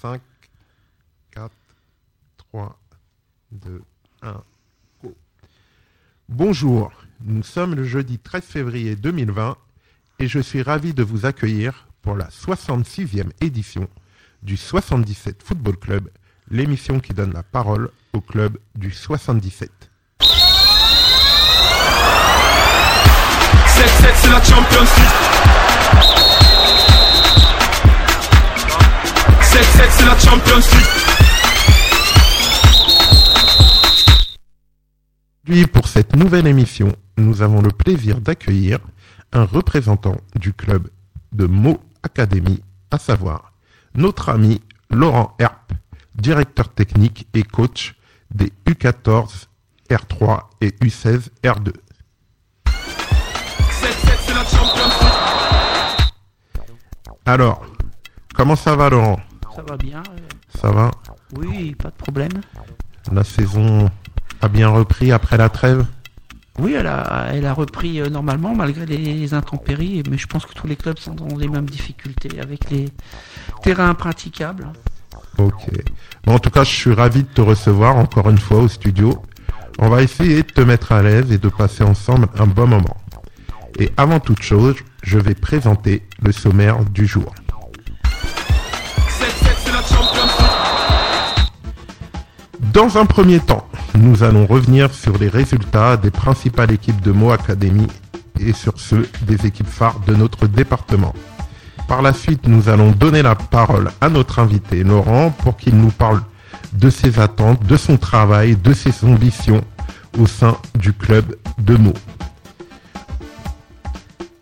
5, 4, 3, 2, 1, go. Bonjour, nous sommes le jeudi 13 février 2020 et je suis ravi de vous accueillir pour la 66e édition du 77 Football Club, l'émission qui donne la parole au club du 77. 7-7 c'est la Champions League 7-7 c'est la Champions League. Aujourd'hui, pour cette nouvelle émission, nous avons le plaisir d'accueillir un représentant du club de Mo Academy, à savoir notre ami Laurent Herp, directeur technique et coach des U14, R3 et U16, R2. 7-7 c'est la Champions League. Alors, comment ça va Laurent? Ça va bien euh, Ça va Oui, pas de problème. La saison a bien repris après la trêve Oui, elle a, elle a repris euh, normalement malgré les intempéries, mais je pense que tous les clubs sont dans les mêmes difficultés avec les terrains impraticables. Ok. Bon, en tout cas, je suis ravi de te recevoir encore une fois au studio. On va essayer de te mettre à l'aise et de passer ensemble un bon moment. Et avant toute chose, je vais présenter le sommaire du jour. Dans un premier temps, nous allons revenir sur les résultats des principales équipes de Mo Academy et sur ceux des équipes phares de notre département. Par la suite, nous allons donner la parole à notre invité Laurent pour qu'il nous parle de ses attentes, de son travail, de ses ambitions au sein du club de Meaux.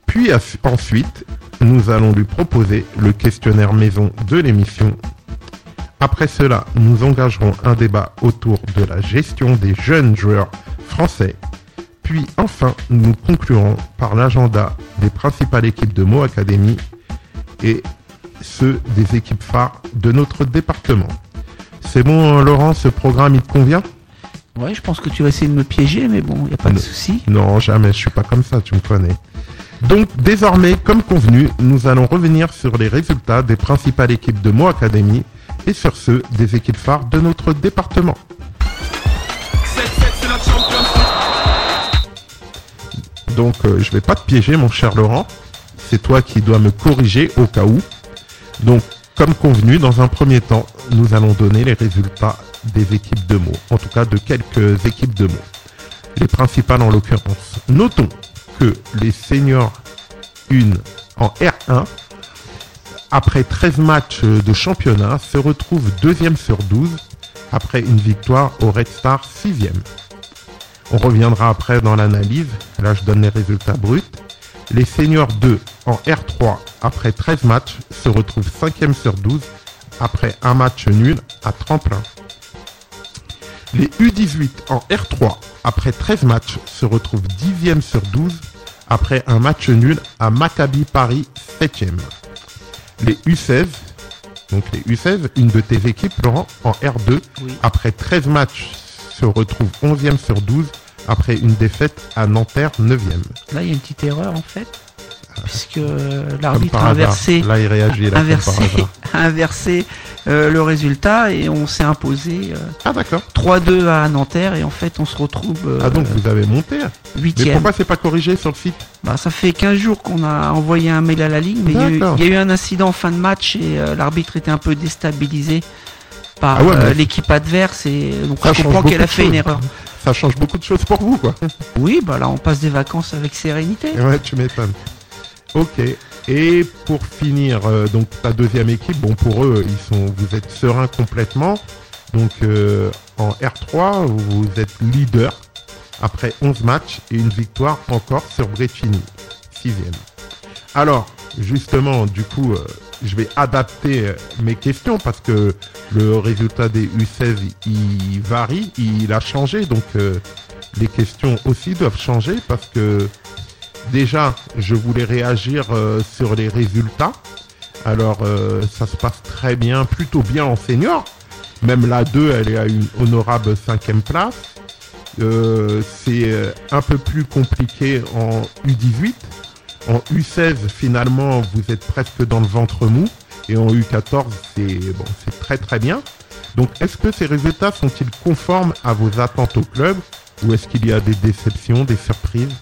Puis ensuite, nous allons lui proposer le questionnaire maison de l'émission. Après cela, nous engagerons un débat autour de la gestion des jeunes joueurs français. Puis enfin, nous conclurons par l'agenda des principales équipes de Mo Academy et ceux des équipes phares de notre département. C'est bon, Laurent, ce programme, il te convient? Ouais, je pense que tu vas essayer de me piéger, mais bon, il n'y a pas de souci. Non, jamais, je suis pas comme ça, tu me connais. Donc, désormais, comme convenu, nous allons revenir sur les résultats des principales équipes de Mo Academy et sur ceux des équipes phares de notre département. 7-7 c'est la Champions League Donc, euh, je vais pas te piéger, mon cher Laurent. C'est toi qui dois me corriger au cas où. Donc, comme convenu, dans un premier temps, nous allons donner les résultats des équipes de mots. En tout cas, de quelques équipes de mots. Les principales en l'occurrence. Notons que les seniors 1 en R1, après 13 matchs de championnat, se retrouvent deuxième sur 12 après une victoire au Red Star 6e. On reviendra après dans l'analyse. Là, je donne les résultats bruts. Les seniors 2 en R3 après 13 matchs se retrouvent 5e sur 12 après un match nul à tremplin. Les U18 en R3 après 13 matchs se retrouvent 10e sur 12 après un match nul à Maccabi Paris 7e. Les U16, donc les U16, une de tes équipes, Laurent, en R2, Oui. après 13 matchs, se retrouve 11e sur 12 après une défaite à Nanterre 9e. Là, il y a une petite erreur en fait, puisque l'arbitre a inversé, Là, il réagit là, comme inversé, euh, le résultat et on s'est imposé euh, Ah. 3-2 à Nanterre et en fait on se retrouve euh, Ah, donc vous avez monté. Mais 8 pourquoi c'est pas corrigé sur le site? Bah, ça fait 15 jours qu'on a envoyé un mail à la ligne, mais il y, a eu- D'accord. il y a eu un incident en fin de match et l'arbitre était un peu déstabilisé par Ah ouais, euh, mais- l'équipe adverse et donc Ça comprends beaucoup qu'elle a fait une erreur. Ça change beaucoup de choses pour vous, quoi. Oui, bah là on passe des vacances avec sérénité. Ouais, tu m'étonnes. Ok. Et pour finir, euh, donc ta deuxième équipe, bon pour eux, ils sont, vous êtes serein complètement. Donc euh, en R3, vous êtes leader après 11 matchs et une victoire encore sur Brecini, sixième. Alors, justement, du coup, euh, je vais adapter mes questions parce que le résultat des U16 il varie, il a changé, donc les questions aussi doivent changer parce que déjà, je voulais réagir euh, sur les résultats. Alors, euh, ça se passe très bien, plutôt bien en senior. Même la 2, elle est à une honorable cinquième place. Euh, c'est un peu plus compliqué en U18. En U16, finalement, vous êtes presque dans le ventre mou. et en U14, c'est bon, c'est très très bien. Donc, est-ce que ces résultats sont-ils conformes à vos attentes au club? Ou est-ce qu'il y a des déceptions, des surprises?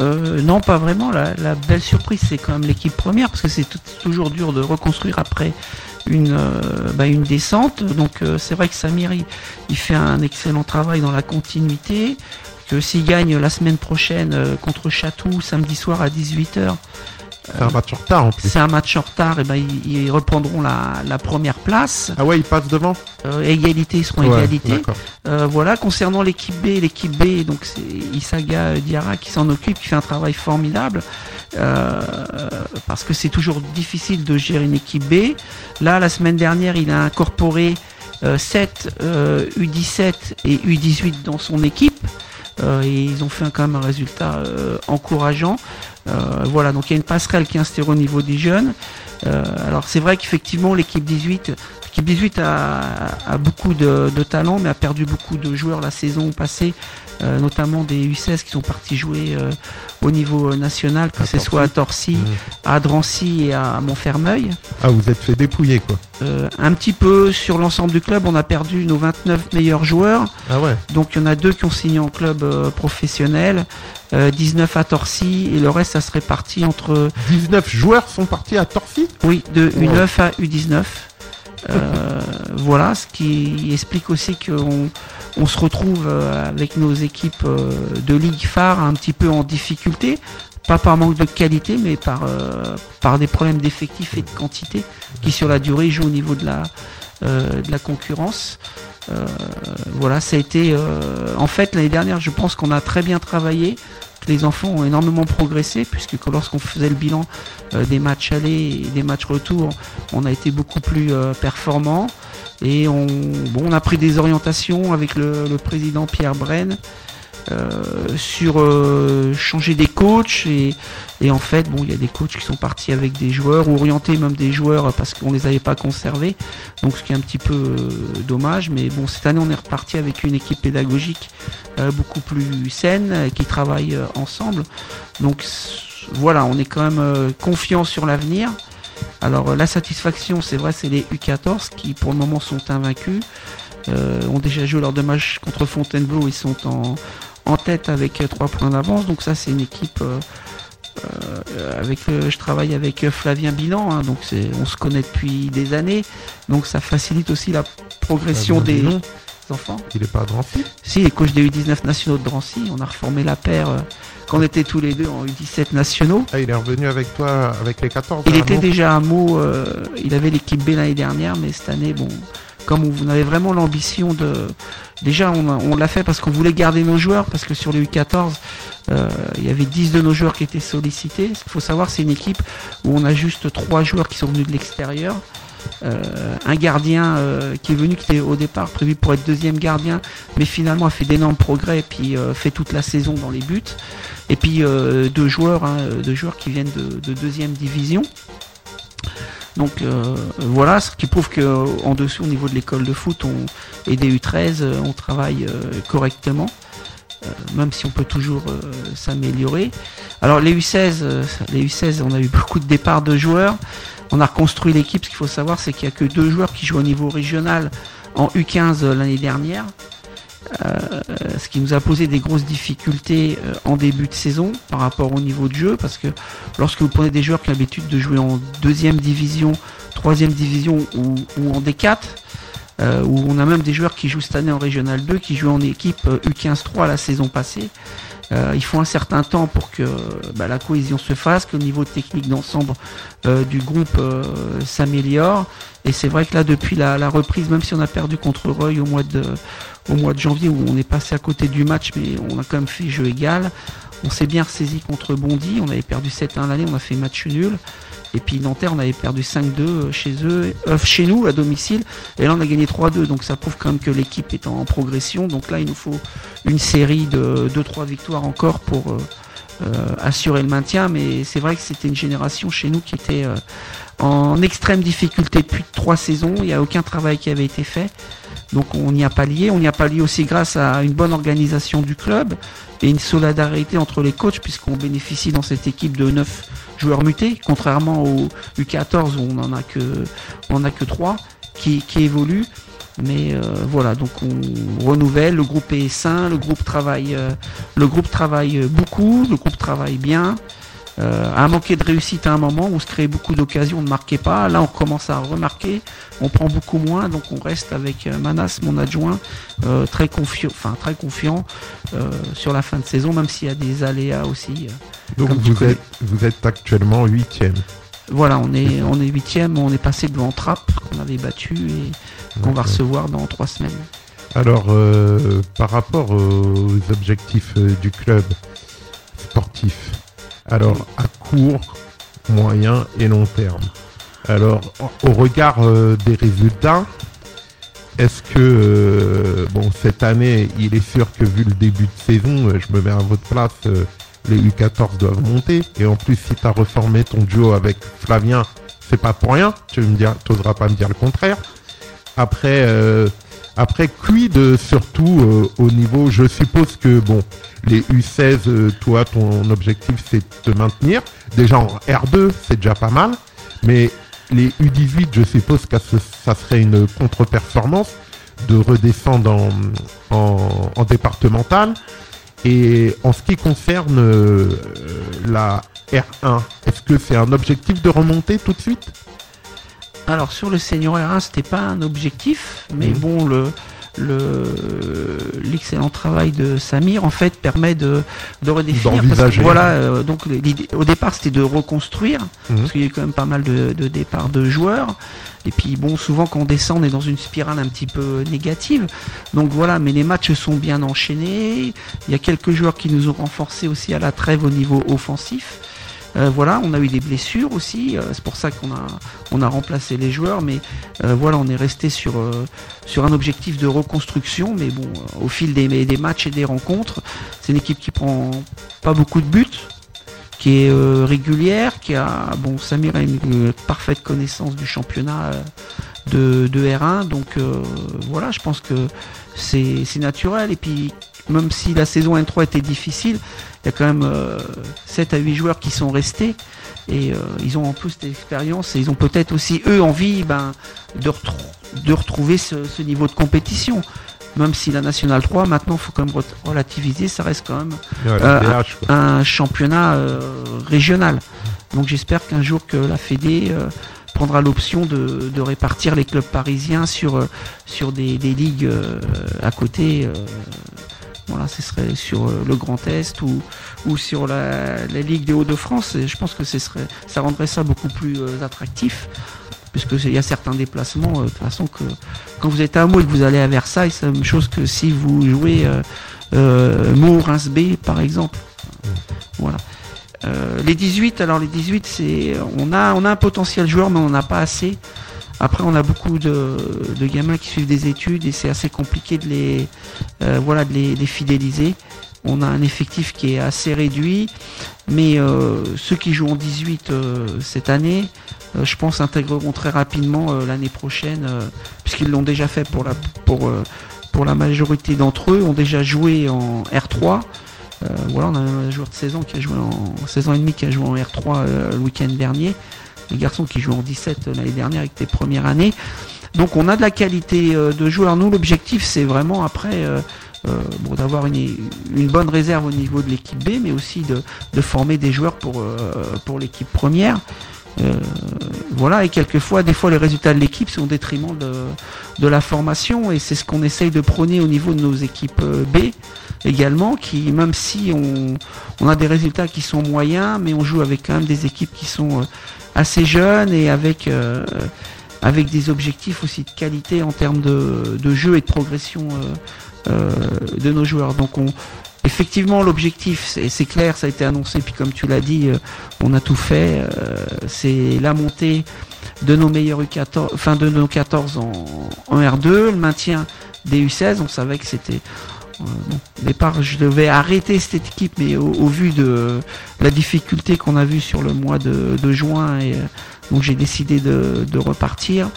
Euh, non, pas vraiment. La, belle surprise, c'est quand même l'équipe première, parce que c'est toujours dur de reconstruire après une, euh, bah, descente. Donc euh, c'est vrai que Samir, il, fait un excellent travail dans la continuité. Que s'il gagne la semaine prochaine contre Chatou, samedi soir à 18h, C'est un match en retard en plus. c'est un match en retard, et ben ils, ils reprendront la, la première place. Ah ouais, il passe devant Euh, égalité, ils seront Ouais, égalité. Euh, voilà, concernant l'équipe B, l'équipe B, donc c'est Isaga Diarra qui s'en occupe, qui fait un travail formidable, euh, parce que c'est toujours difficile de gérer une équipe B. Là, la semaine dernière, il a incorporé euh, 7 euh, U17 et U18 dans son équipe. Euh, et ils ont fait un- quand même un résultat euh, encourageant. Euh, voilà, donc il y a une passerelle qui est instaurée au niveau des jeunes. Euh, alors c'est vrai qu'effectivement l'équipe 18, l'équipe 18 a, a beaucoup de, de talent, mais a perdu beaucoup de joueurs la saison passée, euh, notamment des U16 qui sont partis jouer au niveau national, que À ce Torcy. soit à Torcy, Mhm. à Drancy et à Montfermeil. Ah, vous êtes fait dépouiller quoi. Euh, un petit peu sur l'ensemble du club, on a perdu nos 29 meilleurs joueurs. Ah ouais. Donc il y en a deux qui ont signé en club euh, professionnel, euh, 19 à Torcy et le reste ça se répartit entre 19 joueurs sont partis à Torcy? Oui de Ouais. U9 à U19. Euh, voilà, ce qui explique aussi qu'on on se retrouve euh, avec nos équipes euh, de ligue phare un petit peu en difficulté, pas par manque de qualité, mais par, euh, par des problèmes d'effectifs et de quantité qui sur la durée jouent au niveau de la, concurrence. Voilà, ça a été. en fait, l'année dernière, je pense qu'on a très bien travaillé. que Les enfants ont énormément progressé, puisque que lorsqu'on faisait le bilan des matchs allés et des matchs retour, on a été beaucoup plus euh, performant. Et on, bon, on a pris des orientations avec le, président Pierre Brenne euh, sur euh, changer des coachs. Et, et en fait bon il y a des coachs qui sont partis avec des joueurs ou orientés même des joueurs parce qu'on les avait pas conservés. Donc ce qui est un petit peu euh, dommage. Mais bon cette année on est reparti avec une équipe pédagogique beaucoup plus saine qui travaille ensemble. Donc voilà on est quand même confiant sur l'avenir alors euh, la satisfaction c'est vrai c'est les U14 qui pour le moment sont invaincus euh, ont déjà joué lors de match contre Fontainebleau ils sont en en tête avec 3 points d'avance. Donc ça, c'est une équipe euh, euh, avec. euh, je travaille avec euh, Flavien Bilan, hein, donc on se connaît depuis des années. Donc ça facilite aussi la progression des enfants. Il est pas à Drancy? Si, les coachs des U19 nationaux de Drancy, on a reformé la paire euh, quand on était tous les deux en U17 nationaux. Ah, il est revenu avec toi avec les 14 Il était déjà à Meaux, euh, il avait l'équipe B l'année dernière, mais cette année, bon, comme on avait vraiment l'ambition de... Déjà, on, l'a fait parce qu'on voulait garder nos joueurs, parce que sur les U14, euh, il y avait 10 de nos joueurs qui étaient sollicités. Qu'il faut savoir, c'est une équipe où on a juste trois joueurs qui sont venus de l'extérieur. Euh, un gardien euh, qui est venu, qui était au départ prévu pour être deuxième gardien, mais finalement a fait d'énormes progrès et puis euh, fait toute la saison dans les buts. Et puis deux joueurs, hein, deux joueurs qui viennent de, de deuxième division. Donc voilà, ce qui prouve que en dessous, au niveau de l'école de foot on, et des U13, euh, on travaille correctement, même si on peut toujours s'améliorer. Alors les U16, euh, les U16, on a eu beaucoup de départs de joueurs. On a reconstruit l'équipe. Ce qu'il faut savoir, c'est qu'il n'y a que deux joueurs qui jouent au niveau régional en U15 euh, l'année dernière. Euh, ce qui nous a posé des grosses difficultés euh, en début de saison par rapport au niveau de jeu, parce que lorsque vous prenez des joueurs qui ont l'habitude de jouer en deuxième division, troisième division ou, en D4, euh, où on a même des joueurs qui jouent cette année en Régional 2, qui jouent en équipe euh, U15-3 la saison passée. Euh, il faut un certain temps pour que bah, la cohésion se fasse, que le niveau technique d'ensemble euh, du groupe euh, s'améliore. Et c'est vrai que là, depuis la, reprise, même si on a perdu contre Reuil au mois de, au mois de janvier, où on est passé à côté du match, mais on a quand même fait jeu égal. On s'est bien ressaisi contre Bondy. On avait perdu 7-1 l'année, on a fait match nul. Et puis Nanterre, on avait perdu 5-2 chez eux, euh, chez nous à domicile. Et là, on a gagné 3-2. Donc ça prouve quand même que l'équipe est en progression. Donc là, il nous faut une série de 2-3 victoires encore pour euh, euh, assurer le maintien. Mais c'est vrai que c'était une génération chez nous qui était euh, en extrême difficulté depuis trois saisons. Il n'y a aucun travail qui avait été fait. Donc on n'y a pas lié. On n'y a pas lié aussi grâce à une bonne organisation du club et une solidarité entre les coachs puisqu'on bénéficie dans cette équipe de 9 joueurs mutés, contrairement au U14 où on en a que on en a que trois qui, qui évoluent. Mais euh, voilà, donc on renouvelle. Le groupe est sain, le groupe travaille, euh, le groupe travaille beaucoup, le groupe travaille bien. Euh, a manqué de réussite à un moment, on se créait beaucoup d'occasions, on ne marquait pas. Là, on commence à remarquer, on prend beaucoup moins, donc on reste avec euh, Manas, mon adjoint, euh, très confiant, enfin très confiant euh, sur la fin de saison, même s'il y a des aléas aussi. Donc vous êtes, vous êtes actuellement huitième. Voilà, on est on est huitième, on est passé devant Trapp, qu'on avait battu et qu'on va recevoir dans trois semaines. Alors, euh, par rapport aux objectifs euh, du club sportif, alors à court, moyen et long terme. Alors, au regard euh, des résultats, est-ce que, euh, bon, cette année, il est sûr que vu le début de saison, euh, je me mets à votre place, les U14 doivent monter. Et en plus, si tu as reformé ton duo avec Flavien, c'est pas pour rien. Tu me dire, t'oseras pas me dire le contraire. Après, après, quid euh, surtout euh, au niveau, je suppose que bon, les U16, euh, toi, ton objectif c'est de te maintenir. Déjà en R2, c'est déjà pas mal, mais les U18, je suppose que ça serait une contre-performance de redescendre en, en, en départemental. Et en ce qui concerne la R1, est-ce que c'est un objectif de remonter tout de suite? Alors sur le senior R1, c'était pas un objectif, mais Mhm. bon le le l'excellent travail de Samir en fait permet de de redéfinir parce que, voilà euh, donc au départ c'était de reconstruire Mhm. parce qu'il y a eu quand même pas mal de, de départs de joueurs. Et puis bon souvent quand on descend on est dans une spirale un petit peu négative. Donc voilà mais les matchs sont bien enchaînés. Il y a quelques joueurs qui nous ont renforcés aussi à la trêve au niveau offensif Euh, voilà, on a eu des blessures aussi, euh, c'est pour ça qu'on a, remplacé les joueurs, mais euh, voilà, on est resté sur, un objectif de reconstruction, mais bon, au fil des, des matchs et des rencontres, c'est une équipe qui prend pas beaucoup de buts, qui est régulière, qui a, bon, Samir a une parfaite connaissance du championnat de, de R1, donc voilà, je pense que c'est naturel, et puis même si la saison N3 était difficile, il y a quand même euh, 7 à 8 joueurs qui sont restés et euh, ils ont en plus d'expérience et ils ont peut-être aussi eux envie ben, de, retrou- de retrouver ce, ce niveau de compétition. Même si la Nationale 3, maintenant, faut quand même re- relativiser, ça reste quand même Ouais, Euh, un championnat euh, régional. Donc j'espère qu'un jour que la Fédé euh, prendra l'option de, de répartir les clubs parisiens sur, euh, sur des, des ligues euh, à côté. Voilà, ce serait sur euh, le Grand Est ou, sur la, la Ligue des Hauts-de-France. Je pense que ça rendrait ça beaucoup plus euh, attractif. Puisque il y a certains déplacements, euh, de toute façon, que quand vous êtes à Meaux et que vous allez à Versailles, c'est la même chose que si vous jouez Reims B, par exemple. Voilà. Les 18, alors les 18, c'est on a on a un potentiel joueur, mais on n'a pas assez. Après, on a beaucoup de, gamins qui suivent des études et c'est assez compliqué de les euh, voilà de les, fidéliser. On a un effectif qui est assez réduit, mais euh, ceux qui jouent en 18 euh, cette année, je pense intégreront très rapidement l'année prochaine, puisqu'ils l'ont déjà fait pour la pour pour la majorité d'entre eux, ont déjà joué en R3. Euh, voilà, on a un joueur de 16 ans qui a joué en 16 ans et demi qui a joué en R3 euh, le week-end dernier. Les garçons qui jouent en 17 euh, l'année dernière avec tes premières années. Donc on a de la qualité euh, de joueurs. Nous, l'objectif, c'est vraiment après euh, euh, d'avoir une, bonne réserve au niveau de l'équipe B, mais aussi de, former des joueurs pour, l'équipe première. Voilà, et quelquefois, des fois, les résultats de l'équipe sont au détriment de, la formation, et c'est ce qu'on essaye de prôner au niveau de nos équipes B également, qui, même si on, a des résultats qui sont moyens, mais on joue avec quand même des équipes qui sont assez jeunes et avec, euh, avec des objectifs aussi de qualité en termes de, de jeu et de progression euh, euh, de nos joueurs. Donc on, effectivement l'objectif c'est clair, ça a été annoncé, puis comme tu l'as dit, on a tout fait. c'est la montée de nos meilleurs U14, enfin de nos 14 en, en R2, le maintien des U16, on savait que c'était au départ, je devais arrêter cette équipe, mais au, vu de la difficulté qu'on a vue sur le mois de, juin, et, euh, donc j'ai décidé de, repartir.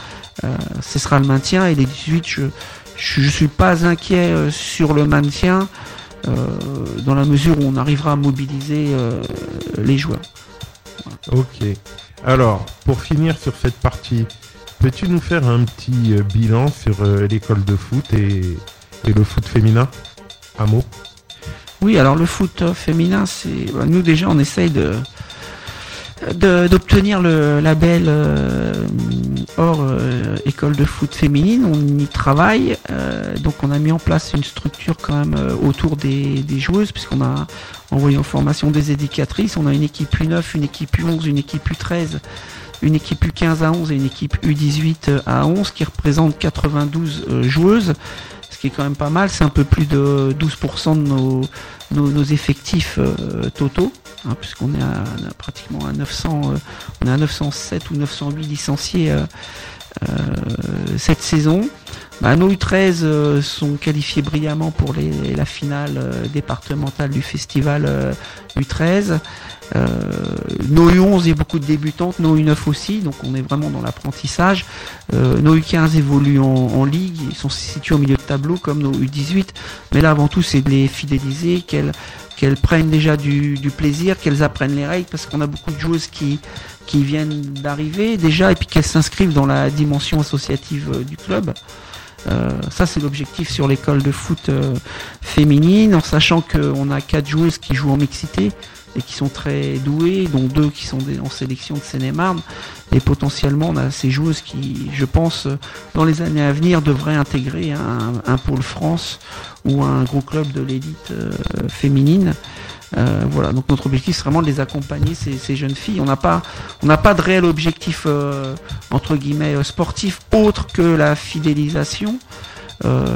Euh, ce sera le maintien et les 18, je je, suis pas inquiet euh, sur le maintien dans la mesure où on arrivera à mobiliser les joueurs. Ok. Alors, pour finir sur cette partie, peux-tu nous faire un petit bilan sur l'école de foot et, et le foot féminin? Mot Oui, alors le foot euh, féminin, c'est bah, nous déjà on essaye de d'obtenir le label euh, hors euh, école de foot féminine. On y travaille, euh, donc on a mis en place une structure quand même autour des, des joueuses, puisqu'on a envoyé en formation des éducatrices. On a une équipe U9, une équipe U11, une équipe U13, une équipe U15 à 11 et une équipe U18 à 11 qui représente 92 euh, joueuses, qui est quand même pas mal. C'est un peu plus de 12% de nos, effectifs euh, totaux, hein, puisqu'on est à, pratiquement à 900, euh, on est à 907 ou 908 licenciés euh, cette saison. Bah, nos U13 euh, sont qualifiés brillamment pour la finale départementale du festival euh, U13. Nos U11, il y a beaucoup de débutantes, nos U9 aussi, donc on est vraiment dans l'apprentissage. Euh, nos U15 évoluent en, ligue, ils sont situés au milieu de tableau comme nos U18, mais là avant tout c'est de les fidéliser, qu'elles prennent déjà du, plaisir, qu'elles apprennent les règles, parce qu'on a beaucoup de joueuses qui, viennent d'arriver déjà, et puis qu'elles s'inscrivent dans la dimension associative euh, du club. Euh, ça c'est l'objectif sur l'école de foot féminine, en sachant qu'on a quatre joueuses qui jouent en mixité et qui sont très douées, dont deux qui sont en sélection de Seine-et-Marne. Et potentiellement, on a ces joueuses qui, je pense, dans les années à venir, devraient intégrer un, pôle France ou un gros club de l'élite euh, féminine. Euh, voilà, donc notre objectif c'est vraiment de les accompagner ces, jeunes filles. On n'a pas, pas de réel objectif euh, entre guillemets sportif autre que la fidélisation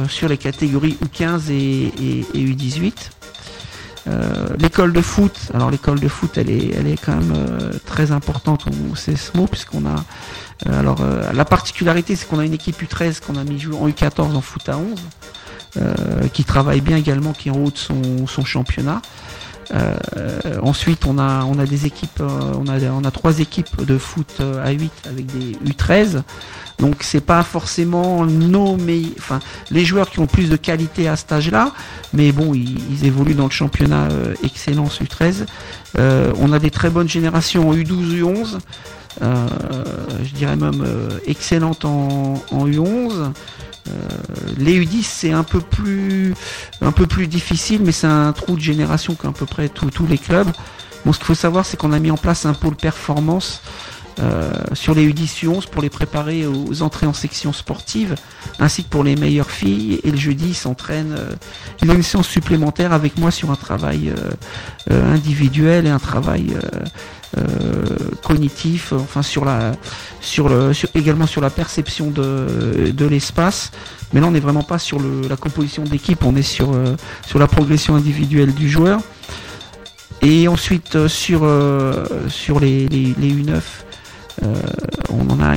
sur les catégories U15 et, et- et U18. Euh, l'école de foot, alors l'école de foot, elle est, elle est quand même euh, très importante au CSMO puisqu'on a, euh, alors euh, la particularité c'est qu'on a une équipe U13 qu'on a mis en U14 en foot à 11, euh, qui travaille bien également, qui est en haut de son, son championnat. Euh, ensuite, on a, on a des équipes, euh, on a, on a trois équipes de foot euh, à 8 avec des U13. Donc, c'est pas forcément nos meilleurs, enfin, les joueurs qui ont plus de qualité à cet âge-là, mais bon, ils, évoluent dans le championnat euh, excellence U13. Euh, on a des très bonnes générations en U12, U11. Euh, je dirais même euh, excellentes en, en U11. Euh, les U10 c'est un peu plus un peu plus difficile, mais c'est un trou de génération qu'à peu près tous les clubs. Bon, ce qu'il faut savoir, c'est qu'on a mis en place un pôle performance euh, sur les U10 U11 pour les préparer aux entrées en section sportive, ainsi que pour les meilleures filles. Et le jeudi, ils s'entraînent. Euh, ils ont une séance supplémentaire avec moi sur un travail euh, individuel et un travail cognitif, euh, enfin sur la, sur le, sur- également sur la perception de, de l'espace. Mais là, on n'est vraiment pas sur la composition d'équipe, on est sur, euh, sur la progression individuelle du joueur. Et ensuite, euh, sur, sur les, les, les U9, euh, on en a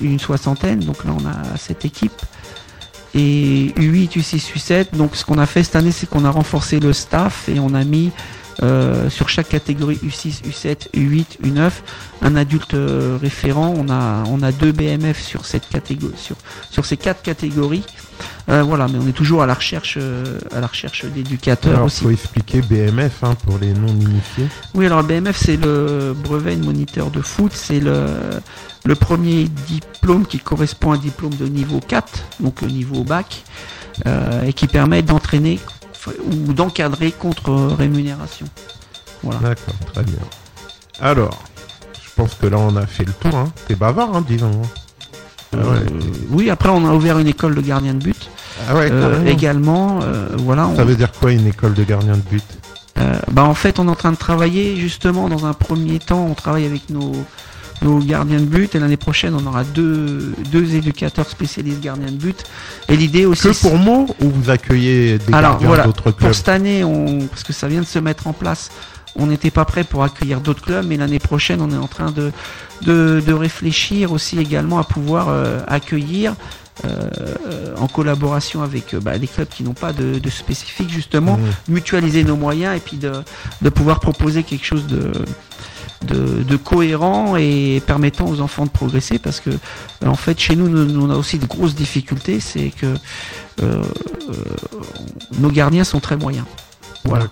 une soixantaine, donc là, on a cette équipe. Et U8, U6, U7, donc ce qu'on a fait cette année, c'est qu'on a renforcé le staff et on a mis euh, sur chaque catégorie U6, U7, U8, U9 un adulte euh, référent. On a, on a deux BMF sur cette catégorie, sur, sur ces quatre catégories. Euh, voilà, mais on est toujours à la recherche, à la recherche d'éducateurs Alors, aussi. faut expliquer BMF hein, pour les non-initiés. Oui, alors BMF, c'est le brevet de moniteur de foot. C'est le, le premier diplôme qui correspond à un diplôme de niveau 4, donc niveau bac, euh, et qui permet d'entraîner ou d'encadrer contre rémunération. Voilà. D'accord, très bien. Alors, je pense que là, on a fait le tour. Hein. T'es bavard, hein, disons. Ah ouais. Euh, oui, après, on a ouvert une école de gardien de but Ah ouais, euh, également. euh, voilà, on- Ça veut dire quoi une école de gardien de but? Euh, bah en fait, on est en train de travailler justement dans un premier temps. On travaille avec nos, nos gardiens de but et l'année prochaine, on aura deux, deux éducateurs spécialistes gardiens de but. Et l'idée aussi. Que pour mots ou vous accueillez des Alors gardiens voilà, d'autres clubs pour cette année, on, parce que ça vient de se mettre en place, on n'était pas prêt pour accueillir d'autres clubs, mais l'année prochaine, on est en train de, de, de réfléchir aussi également à pouvoir euh, accueillir. euh, en collaboration avec euh, bah, des clubs qui n'ont pas de, de spécifique justement Mhm. mutualiser nos moyens et puis de, de pouvoir proposer quelque chose de, de, de cohérent et permettant aux enfants de progresser parce que euh, en fait chez nous, nous, nous, on a aussi de grosses difficultés c'est que euh, euh, nos gardiens sont très moyens voilà.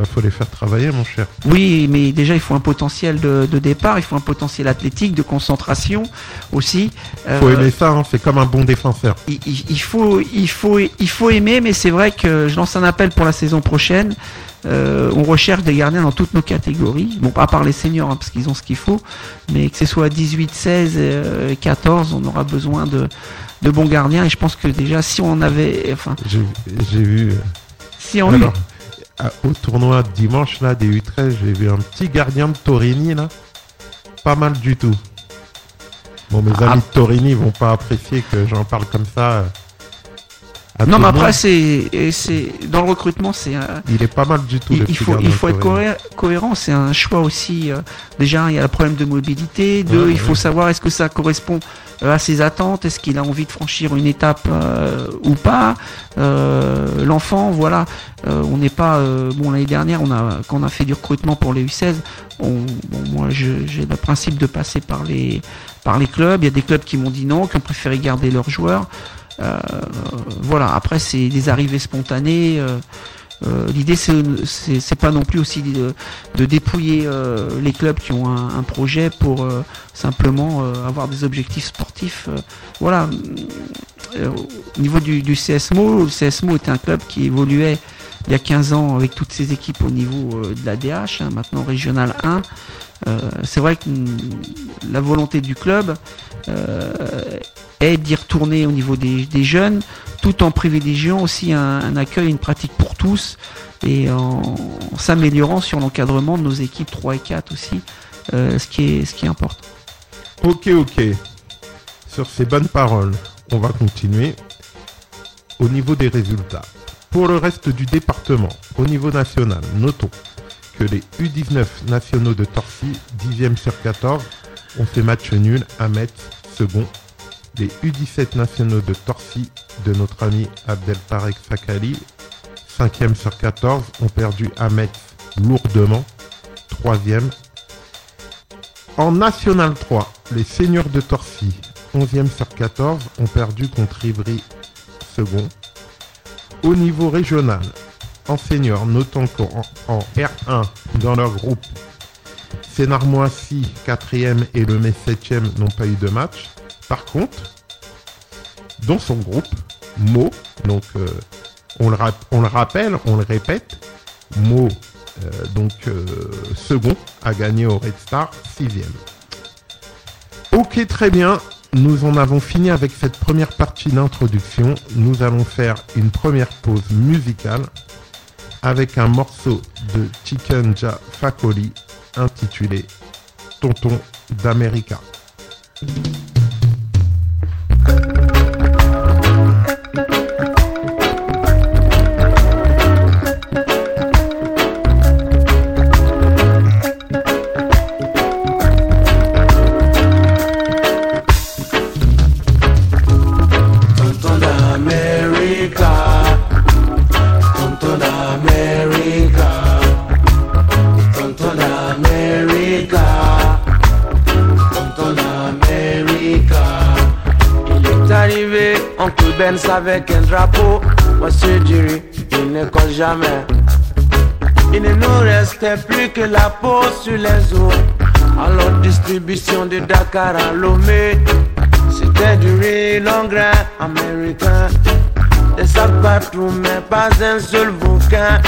Il faut les faire travailler, mon cher. Oui, mais déjà il faut un potentiel de, de départ, il faut un potentiel athlétique, de concentration aussi. Il faut Euh, aimer ça, hein, c'est comme un bon défenseur. il faut, il, faut, il faut aimer, mais c'est vrai que je lance un appel pour la saison prochaine. Euh, on recherche des gardiens dans toutes nos catégories. Bon, pas à part les seniors, hein, parce qu'ils ont ce qu'il faut, mais que ce soit 18, 16, euh, 14, on aura besoin de, de bons gardiens. Et je pense que déjà, si on avait, enfin, J'ai vu. euh, si on alors, au tournoi dimanche, là, des U13, j'ai vu un petit gardien de Torini, là. Pas mal du tout. Bon, mes Ah. amis de Torini vont pas apprécier que j'en parle comme ça. Euh, non, mais après, c'est, c'est dans le recrutement, c'est un, Il est pas mal du tout, il, faut, il faut être cohérent. C'est un choix aussi. euh, déjà, il y a le problème de mobilité. Deux, Ouais, il faut ouais. savoir est-ce que ça correspond euh, à ses attentes? Est-ce qu'il a envie de franchir une étape euh, ou pas? Euh, L'enfant, voilà. Euh, on n'est pas. euh, bon, l'année dernière, on a quand on a fait du recrutement pour les U16. On, bon, moi, je- j'ai le principe de passer par les par les clubs. Il y a des clubs qui m'ont dit non, qui ont préféré garder leurs joueurs. Euh, voilà. Après, c'est des arrivées spontanées. euh, euh, L'idée, c'est pas non plus aussi de, dépouiller les clubs qui ont un, projet pour simplement avoir des objectifs sportifs. voilà. Au niveau du, CSMO, le CSMO était un club qui évoluait il y a 15 ans avec toutes ses équipes au niveau de la DH, hein, maintenant régional 1. Euh, c'est vrai que la volonté du club euh, est d'y retourner au niveau des, jeunes, tout en privilégiant aussi un, accueil, une pratique pour tous, et en, s'améliorant sur l'encadrement de nos équipes 3 et 4 aussi, euh, ce, qui est, ce qui est important. Ok, ok. Sur ces bonnes paroles, on va continuer. Au niveau des résultats. Pour le reste du département, au niveau national, notons les U19 nationaux de Torcy, 10e sur 14, ont fait match nul à Metz, second. Les U17 nationaux de Torcy, de notre ami Abdeltarek Fakali, 5e sur 14, ont perdu à Metz lourdement, 3e. En National 3, les seigneurs de Torcy, 11e sur 14, ont perdu contre Ivry, second. Au niveau régional, en senior, notons qu'en en R1, dans leur groupe, Sénarmoissy, 4e et le Metz 7e n'ont pas eu de match. Par contre, dans son groupe, Mo, donc euh, on, le on le rappelle, on le répète, Mo, euh, donc euh, second, a gagné au Red Star, 6e. Ok, très bien. Nous en avons fini avec cette première partie d'introduction. Nous allons faire une première pause musicale avec un morceau de Chicken Ja Fakoli intitulé Tonton d'América. Benz avec un drapeau. Monsieur Jerry, il ne colle jamais. Il ne nous restait plus que la peau sur les os. Alors distribution de Dakar à Lomé. C'était du riz grain américain. Des sacs partout, mais pas un seul bouquin.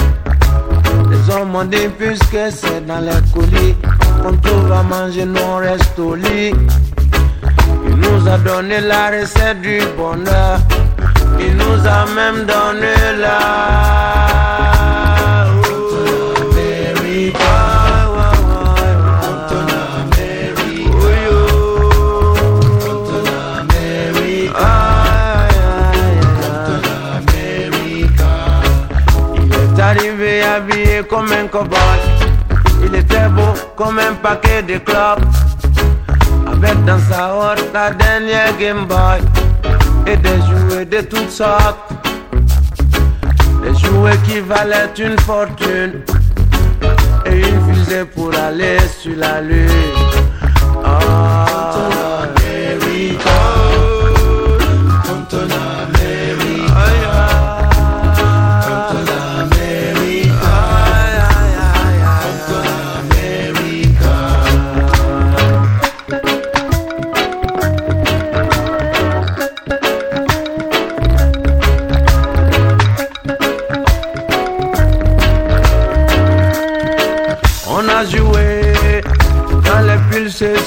Les hommes ont dit puisque c'est dans les colis qu'on trouve à manger, nous on au lit. Nous a donné la recette du bonheur. Il nous a même donné la. Il est arrivé habillé comme un cowboy. Il était beau comme un paquet de clopes. Avec dans sa horte la dernière Game Boy. Et des jouets de toutes sortes. Des jouets qui valaient une fortune. Et une fusée pour aller sur la lune. Ah,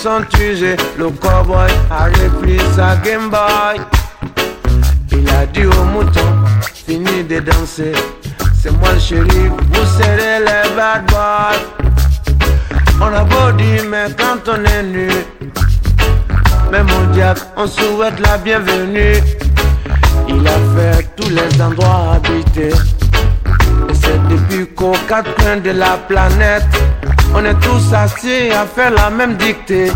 sont usés. Le cowboy a repris sa Game Boy. Il a dit au mouton, fini de danser. C'est moi le shérif, vous serez les bad boys. On a beau dire, mais quand on est nu, même au diable, on souhaite la bienvenue. Il a fait tous les endroits habités. Et c'est depuis qu'aux quatre coins de la planète, on est tous assis à faire la même dictée.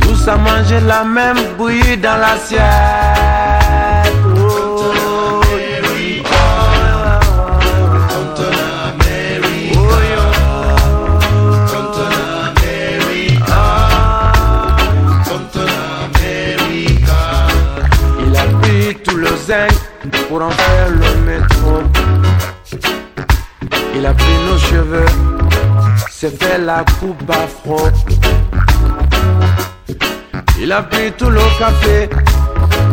Tous à manger la même bouillie dans l'assiette. S'est fait la coupe afro. Il a pris tout le café,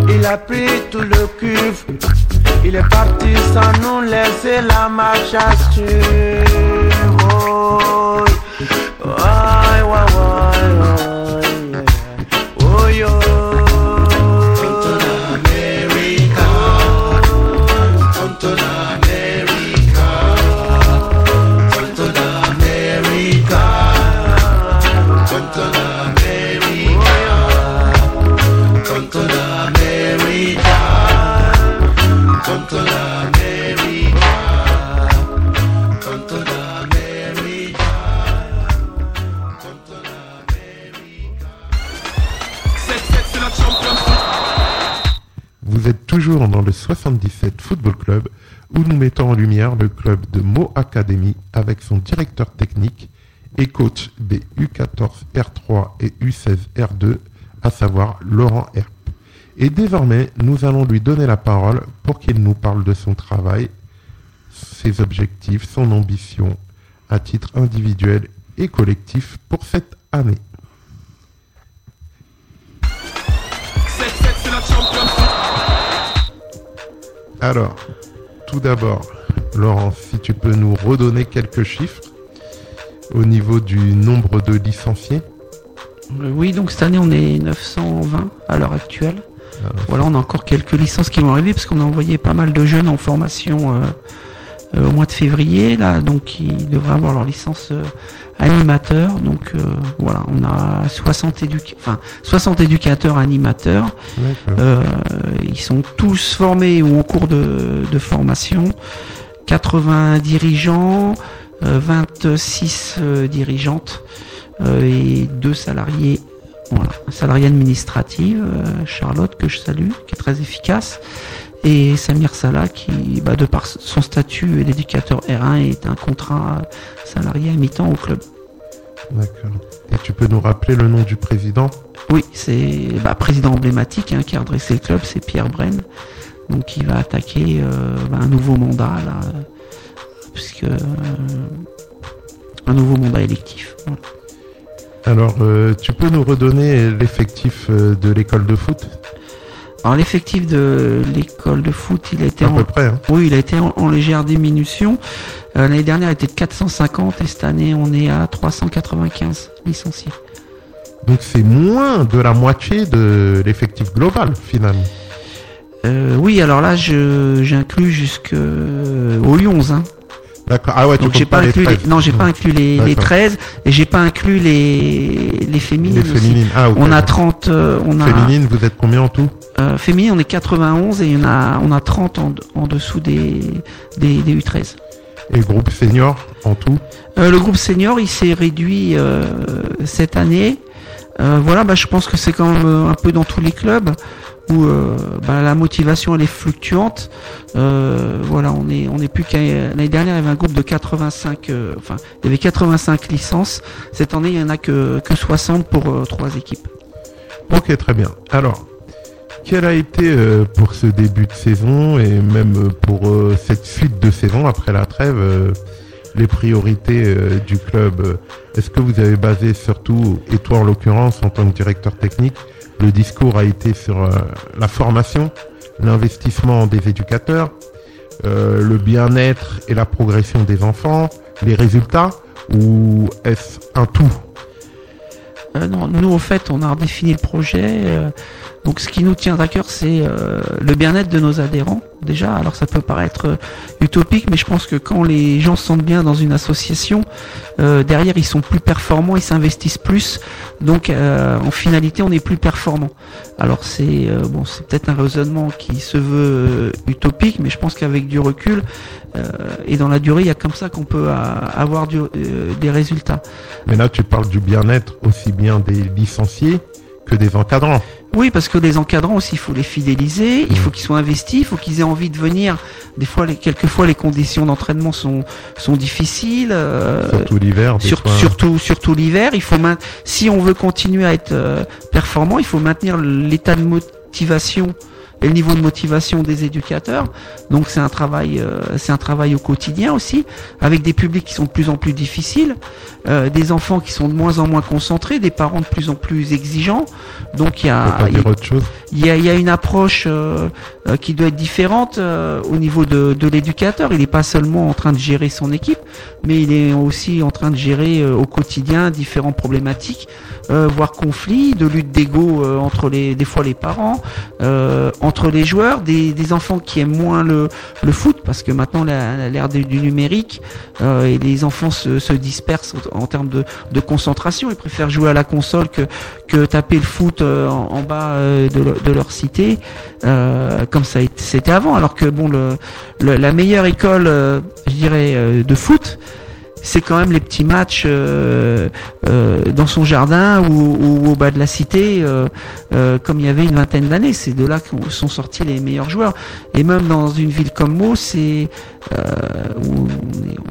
il a pris tout le cuve. Il est parti sans nous laisser la marche à ouais, toujours dans le 77 Football Club où nous mettons en lumière le club de Mo Academy avec son directeur technique et coach des U14 R3 et U16 R2, à savoir Laurent Herp. Et désormais, nous allons lui donner la parole pour qu'il nous parle de son travail, ses objectifs, son ambition à titre individuel et collectif pour cette année. Alors, tout d'abord, Laurent, si tu peux nous redonner quelques chiffres au niveau du nombre de licenciés. Euh, Oui, donc cette année on est 920 à l'heure actuelle. Voilà, on a encore quelques licences qui vont arriver parce qu'on a envoyé pas mal de jeunes en formation euh, au mois de février là, donc ils devraient avoir leur licence euh, animateur. Donc euh, voilà, on a 60 éduc- enfin 60 éducateurs animateurs. Euh, ils sont tous formés ou en cours de, de formation. 80 dirigeants, euh, 26 euh, dirigeantes euh, et deux salariés. Voilà, un salarié administrative, euh, Charlotte que je salue, qui est très efficace, et Samir Salah qui, bah, de par son statut d'éducateur R1, est un contrat salarié à mi-temps au club. D'accord. Et tu peux nous rappeler le nom du président? Oui, c'est bah, président emblématique hein, qui a redressé le club, c'est Pierre Brenne. Donc il va attaquer euh, bah, un nouveau mandat là, puisque euh, un nouveau mandat électif. Voilà. Alors, euh, tu peux nous redonner l'effectif de l'école de foot? Alors l'effectif de l'école de foot, il a été À en, peu près. Hein oui, il a été en, en légère diminution. Euh, L'année dernière, il était de 450 et cette année, on est à 395 licenciés. Donc, c'est moins de la moitié de l'effectif global, finalement. Euh, oui, alors là, je j'inclus jusqu'au U11. Hein. D'accord. Ah ouais, tu Donc j'ai pas inclus les, 13. non j'ai pas inclus les, les D'accord. 13 et j'ai pas inclus les les féminines, Les aussi. féminines. Ah, ok. On a 30 euh, on a Féminines, vous êtes combien en tout euh, féminines on est 91 et on a on a 30 en, en dessous des des, des U13. Et groupe senior en tout Euh, le groupe senior il s'est réduit euh, cette année. Euh, voilà bah je pense que c'est quand même un peu dans tous les clubs où euh, bah, la motivation elle est fluctuante. Euh, voilà, on est on est plus qu'à l'année dernière il y avait un groupe de 85 euh, enfin il y avait 85 licences. Cette année il y en a que que 60 pour euh, trois équipes. Ok, très bien. Alors, quel a été euh, pour ce début de saison et même pour cette suite de saison après la trêve les priorités du club? Est-ce que vous avez basé surtout, et toi en l'occurrence en tant que directeur technique, le discours a été sur euh, la formation, l'investissement des éducateurs, euh, le bien-être et la progression des enfants, les résultats, ou est-ce un tout? Euh, non, nous au fait, on a redéfini le projet. euh, donc, ce qui nous tient à cœur, c'est euh, le bien-être de nos adhérents. Déjà, alors ça peut paraître euh, utopique, mais je pense que quand les gens se sentent bien dans une association, euh, derrière, ils sont plus performants, ils s'investissent plus. Donc, en finalité, on est plus performant. Alors, c'est bon, c'est peut-être un raisonnement qui se veut utopique, mais je pense qu'avec du recul et dans la durée, il y a comme ça qu'on peut avoir des résultats. Mais là, tu parles du bien-être aussi bien des licenciés que des encadrants. Oui, parce que les encadrants aussi, il faut les fidéliser, il faut qu'ils soient investis, il faut qu'ils aient envie de venir. Des fois, les, quelquefois, les conditions d'entraînement sont sont difficiles. euh, Surtout l'hiver. sur- surtout surtout l'hiver, il faut si on veut continuer à être euh, performant, il faut maintenir l'état de motivation et le niveau de motivation des éducateurs. Donc c'est un travail euh, c'est un travail au quotidien aussi avec des publics qui sont de plus en plus difficiles, euh, des enfants qui sont de moins en moins concentrés, des parents de plus en plus exigeants. Donc il y a il y y a une approche euh, euh, qui doit être différente euh, au niveau de, de l'éducateur. Il n'est pas seulement en train de gérer son équipe, mais il est aussi en train de gérer euh, au quotidien différentes problématiques, euh, voire conflits, de lutte d'ego euh, entre les, des fois les parents, entre les joueurs, des, enfants qui aiment moins le, foot parce que maintenant l'ère du, numérique et les enfants se, se dispersent en, termes de, concentration. Ils préfèrent jouer à la console que que taper le foot en, bas de, le- de leur cité, comme ça c'était avant. Alors que bon, la meilleure école, je dirais, de foot, c'est quand même les petits matchs euh, euh, dans son jardin ou, ou au bas de la cité, euh, euh, comme il y avait une vingtaine d'années. C'est de là que sont sortis les meilleurs joueurs. Et même dans une ville comme Meaux, c'est euh, où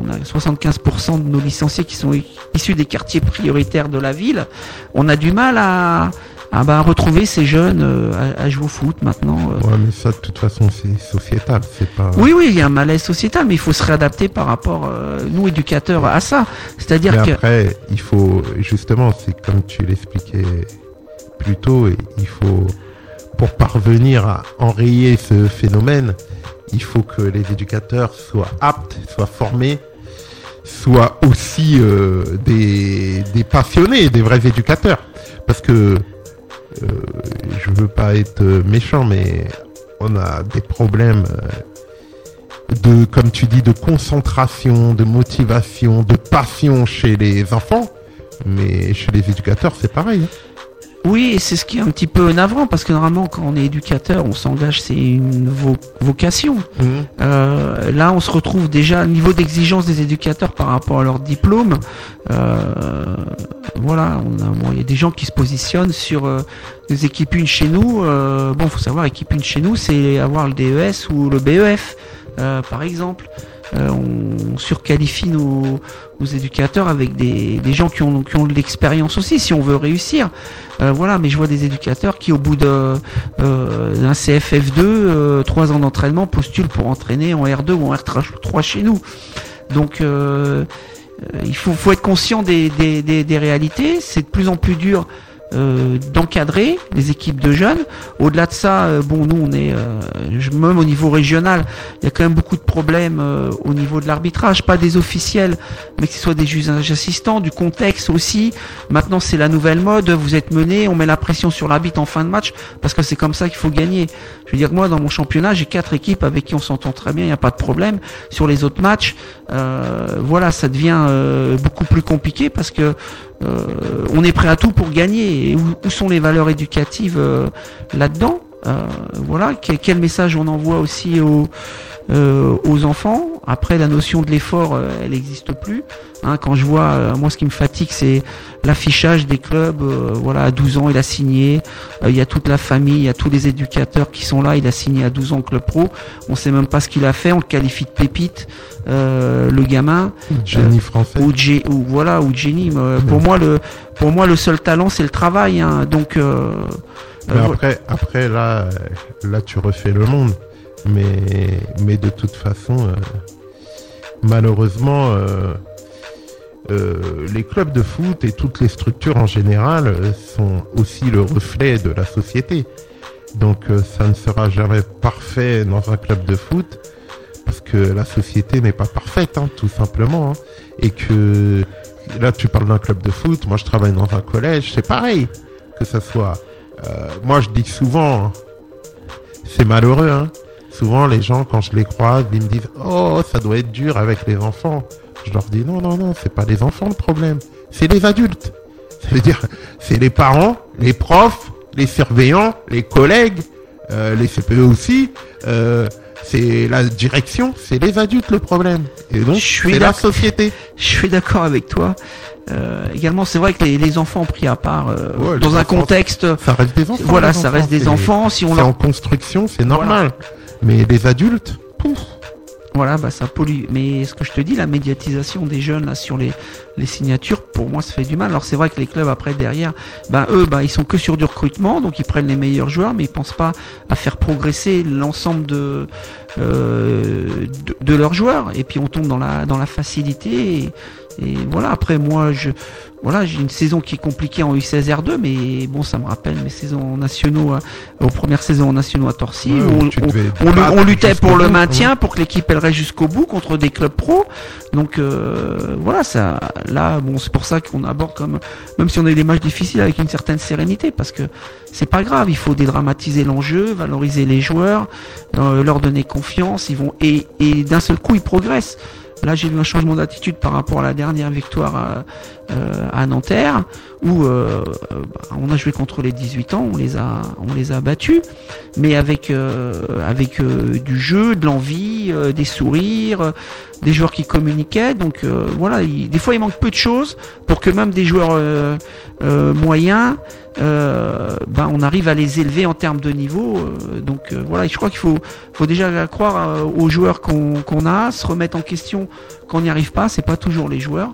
on, a 75% de nos licenciés qui sont issus des quartiers prioritaires de la ville. On a du mal à, à bah, retrouver ces jeunes euh, à, à jouer au foot maintenant. euh. Ouais, mais ça, de toute façon, c'est sociétal. C'est pas. Oui, oui, il y a un malaise sociétal, mais il faut se réadapter par rapport, euh, nous éducateurs, à ça. C'est-à-dire que après, il faut, justement, c'est comme tu l'expliquais plus tôt, il faut, pour parvenir à enrayer ce phénomène, il faut que les éducateurs soient aptes, soient formés, soient aussi euh, des, des passionnés, des vrais éducateurs. Parce que, euh, je veux pas être méchant, mais on a des problèmes euh, de, comme tu dis, de concentration, de motivation, de passion chez les enfants, mais chez les éducateurs, c'est pareil. hein. Oui, c'est ce qui est un petit peu navrant, parce que normalement, quand on est éducateur, on s'engage, c'est une vo- vocation. Euh, là, on se retrouve déjà au niveau d'exigence des éducateurs par rapport à leur diplôme. Euh, voilà, bon, il y a des gens qui se positionnent sur euh, les équipes une chez nous. Euh, bon, faut savoir, équipe une chez nous, c'est avoir le DES ou le BEF, euh, par exemple. Euh, on surqualifie nos, nos éducateurs avec des, des gens qui ont, qui ont de l'expérience aussi, si on veut réussir. Euh, voilà, mais je vois des éducateurs qui, au bout euh, d'un CFF2, euh, trois ans d'entraînement, postulent pour entraîner en R2 ou en R3 chez nous. Donc, euh, euh, il faut, faut être conscient des, des, des réalités. C'est de plus en plus dur euh, d'encadrer les équipes de jeunes. Au-delà de ça, euh, bon, nous, on est, euh, même au niveau régional, il y a quand même beaucoup de problèmes au niveau de l'arbitrage, pas des officiels, mais que ce soit des juges assistants, du contexte aussi. Maintenant, c'est la nouvelle mode. Vous êtes mené, on met la pression sur l'arbitre en fin de match parce que c'est comme ça qu'il faut gagner. Je veux dire que moi, dans mon championnat, j'ai quatre équipes avec qui on s'entend très bien, il n'y a pas de problème. Sur les autres matchs, voilà, ça devient beaucoup plus compliqué parce que on est prêt à tout pour gagner. Où, où sont les valeurs éducatives euh, là-dedans? Euh, Voilà, quel, quel message on envoie aussi aux, euh, aux enfants? Après, la notion de l'effort, euh, elle n'existe plus. Hein, quand je vois, euh, moi, ce qui me fatigue, c'est l'affichage des clubs. euh, voilà, à 12 ans, il a signé. Euh, Il y a toute la famille, il y a tous les éducateurs qui sont là. Il a signé à 12 ans club pro. On sait même pas ce qu'il a fait. On le qualifie de pépite, euh, le gamin Génie français. ou, ou voilà ou Jenny. mais, Pour moi, le pour moi, le seul talent, c'est le travail. Hein, donc euh, Après, après là, là, tu refais le monde. Mais, mais de toute façon, euh, malheureusement, euh, euh, les clubs de foot et toutes les structures en général euh, sont aussi le reflet de la société. Donc, euh, ça ne sera jamais parfait dans un club de foot parce que la société n'est pas parfaite, hein, tout simplement, hein, et que là tu parles d'un club de foot, moi je travaille dans un collège, c'est pareil. Que ça soit. Euh, moi je dis souvent, c'est malheureux, hein. Souvent les gens quand je les croise, ils me disent Oh, ça doit être dur avec les enfants. Je leur dis non, non, non, c'est pas les enfants le problème, c'est les adultes. Ça veut dire, c'est les parents, les profs, les surveillants, les collègues, euh, les CPE aussi. Euh, c'est la direction, c'est les adultes le problème. Et donc, Je suis c'est la d'accord. société. Je suis d'accord avec toi. Euh, également, c'est vrai que les, les enfants pris à part euh, Ouais, dans un contexte, Ça reste des enfants. voilà, ça reste des enfants. Si on C'est en construction, c'est normal. Mais les adultes, pouf. Voilà, bah ça pollue. Mais ce que je te dis, la médiatisation des jeunes là sur les, les signatures, pour moi, ça fait du mal. Alors c'est vrai que les clubs après derrière, bah eux, bah ils sont que sur du recrutement, donc ils prennent les meilleurs joueurs, mais ils pensent pas à faire progresser l'ensemble de, euh, de leurs joueurs. Et puis on tombe dans la dans la facilité. Et voilà. Après moi, je voilà, j'ai une saison qui est compliquée en U16 R2, mais bon, ça me rappelle mes saisons nationaux, euh, aux premières saisons nationaux à Torcy, Ouais, on, luttait pour le bout, maintien, pour que l'équipe elle reste jusqu'au bout contre des clubs pro. Donc euh, voilà, ça, là, bon, c'est pour ça qu'on aborde comme, même si on a eu des matchs difficiles avec une certaine sérénité, parce que c'est pas grave, il faut dédramatiser l'enjeu, valoriser les joueurs, euh, leur donner confiance, ils vont et, et d'un seul coup ils progressent. Là, j'ai vu un changement d'attitude par rapport à la dernière victoire à, euh, à Nanterre, où euh, euh, on a joué contre les 18 ans, on les a, on les a battus, mais avec euh, avec euh, du jeu, de l'envie, euh, des sourires, euh, des joueurs qui communiquaient. Donc euh, voilà, il- des fois il manque peu de choses pour que même des joueurs euh, euh, moyens, euh, ben on arrive à les élever en termes de niveau. euh, donc euh, voilà, je crois qu'il faut faut déjà croire euh, aux joueurs qu'on qu'on a, se remettre en question quand on n'y arrive pas. C'est pas toujours les joueurs.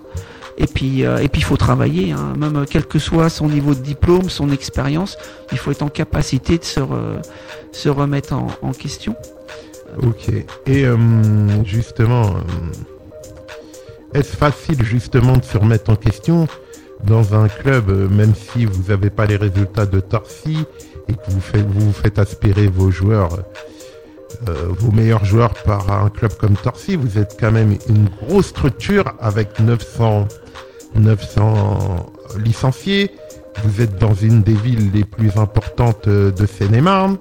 Et puis, euh, et puis il faut travailler, hein, même quel que soit son niveau de diplôme, son expérience, il faut être en capacité de se, se remettre en, en question. Ok. Et justement, est-ce facile justement de se remettre en question dans un club, euh, même si vous n'avez pas les résultats de Torcy et que vous faites, vous, faites aspirer vos joueurs, euh, vos meilleurs joueurs par un club comme Torcy, vous êtes quand même une grosse structure avec 900, 900 licenciés. Vous êtes dans une des villes les plus importantes euh, de Seine-et-Marne.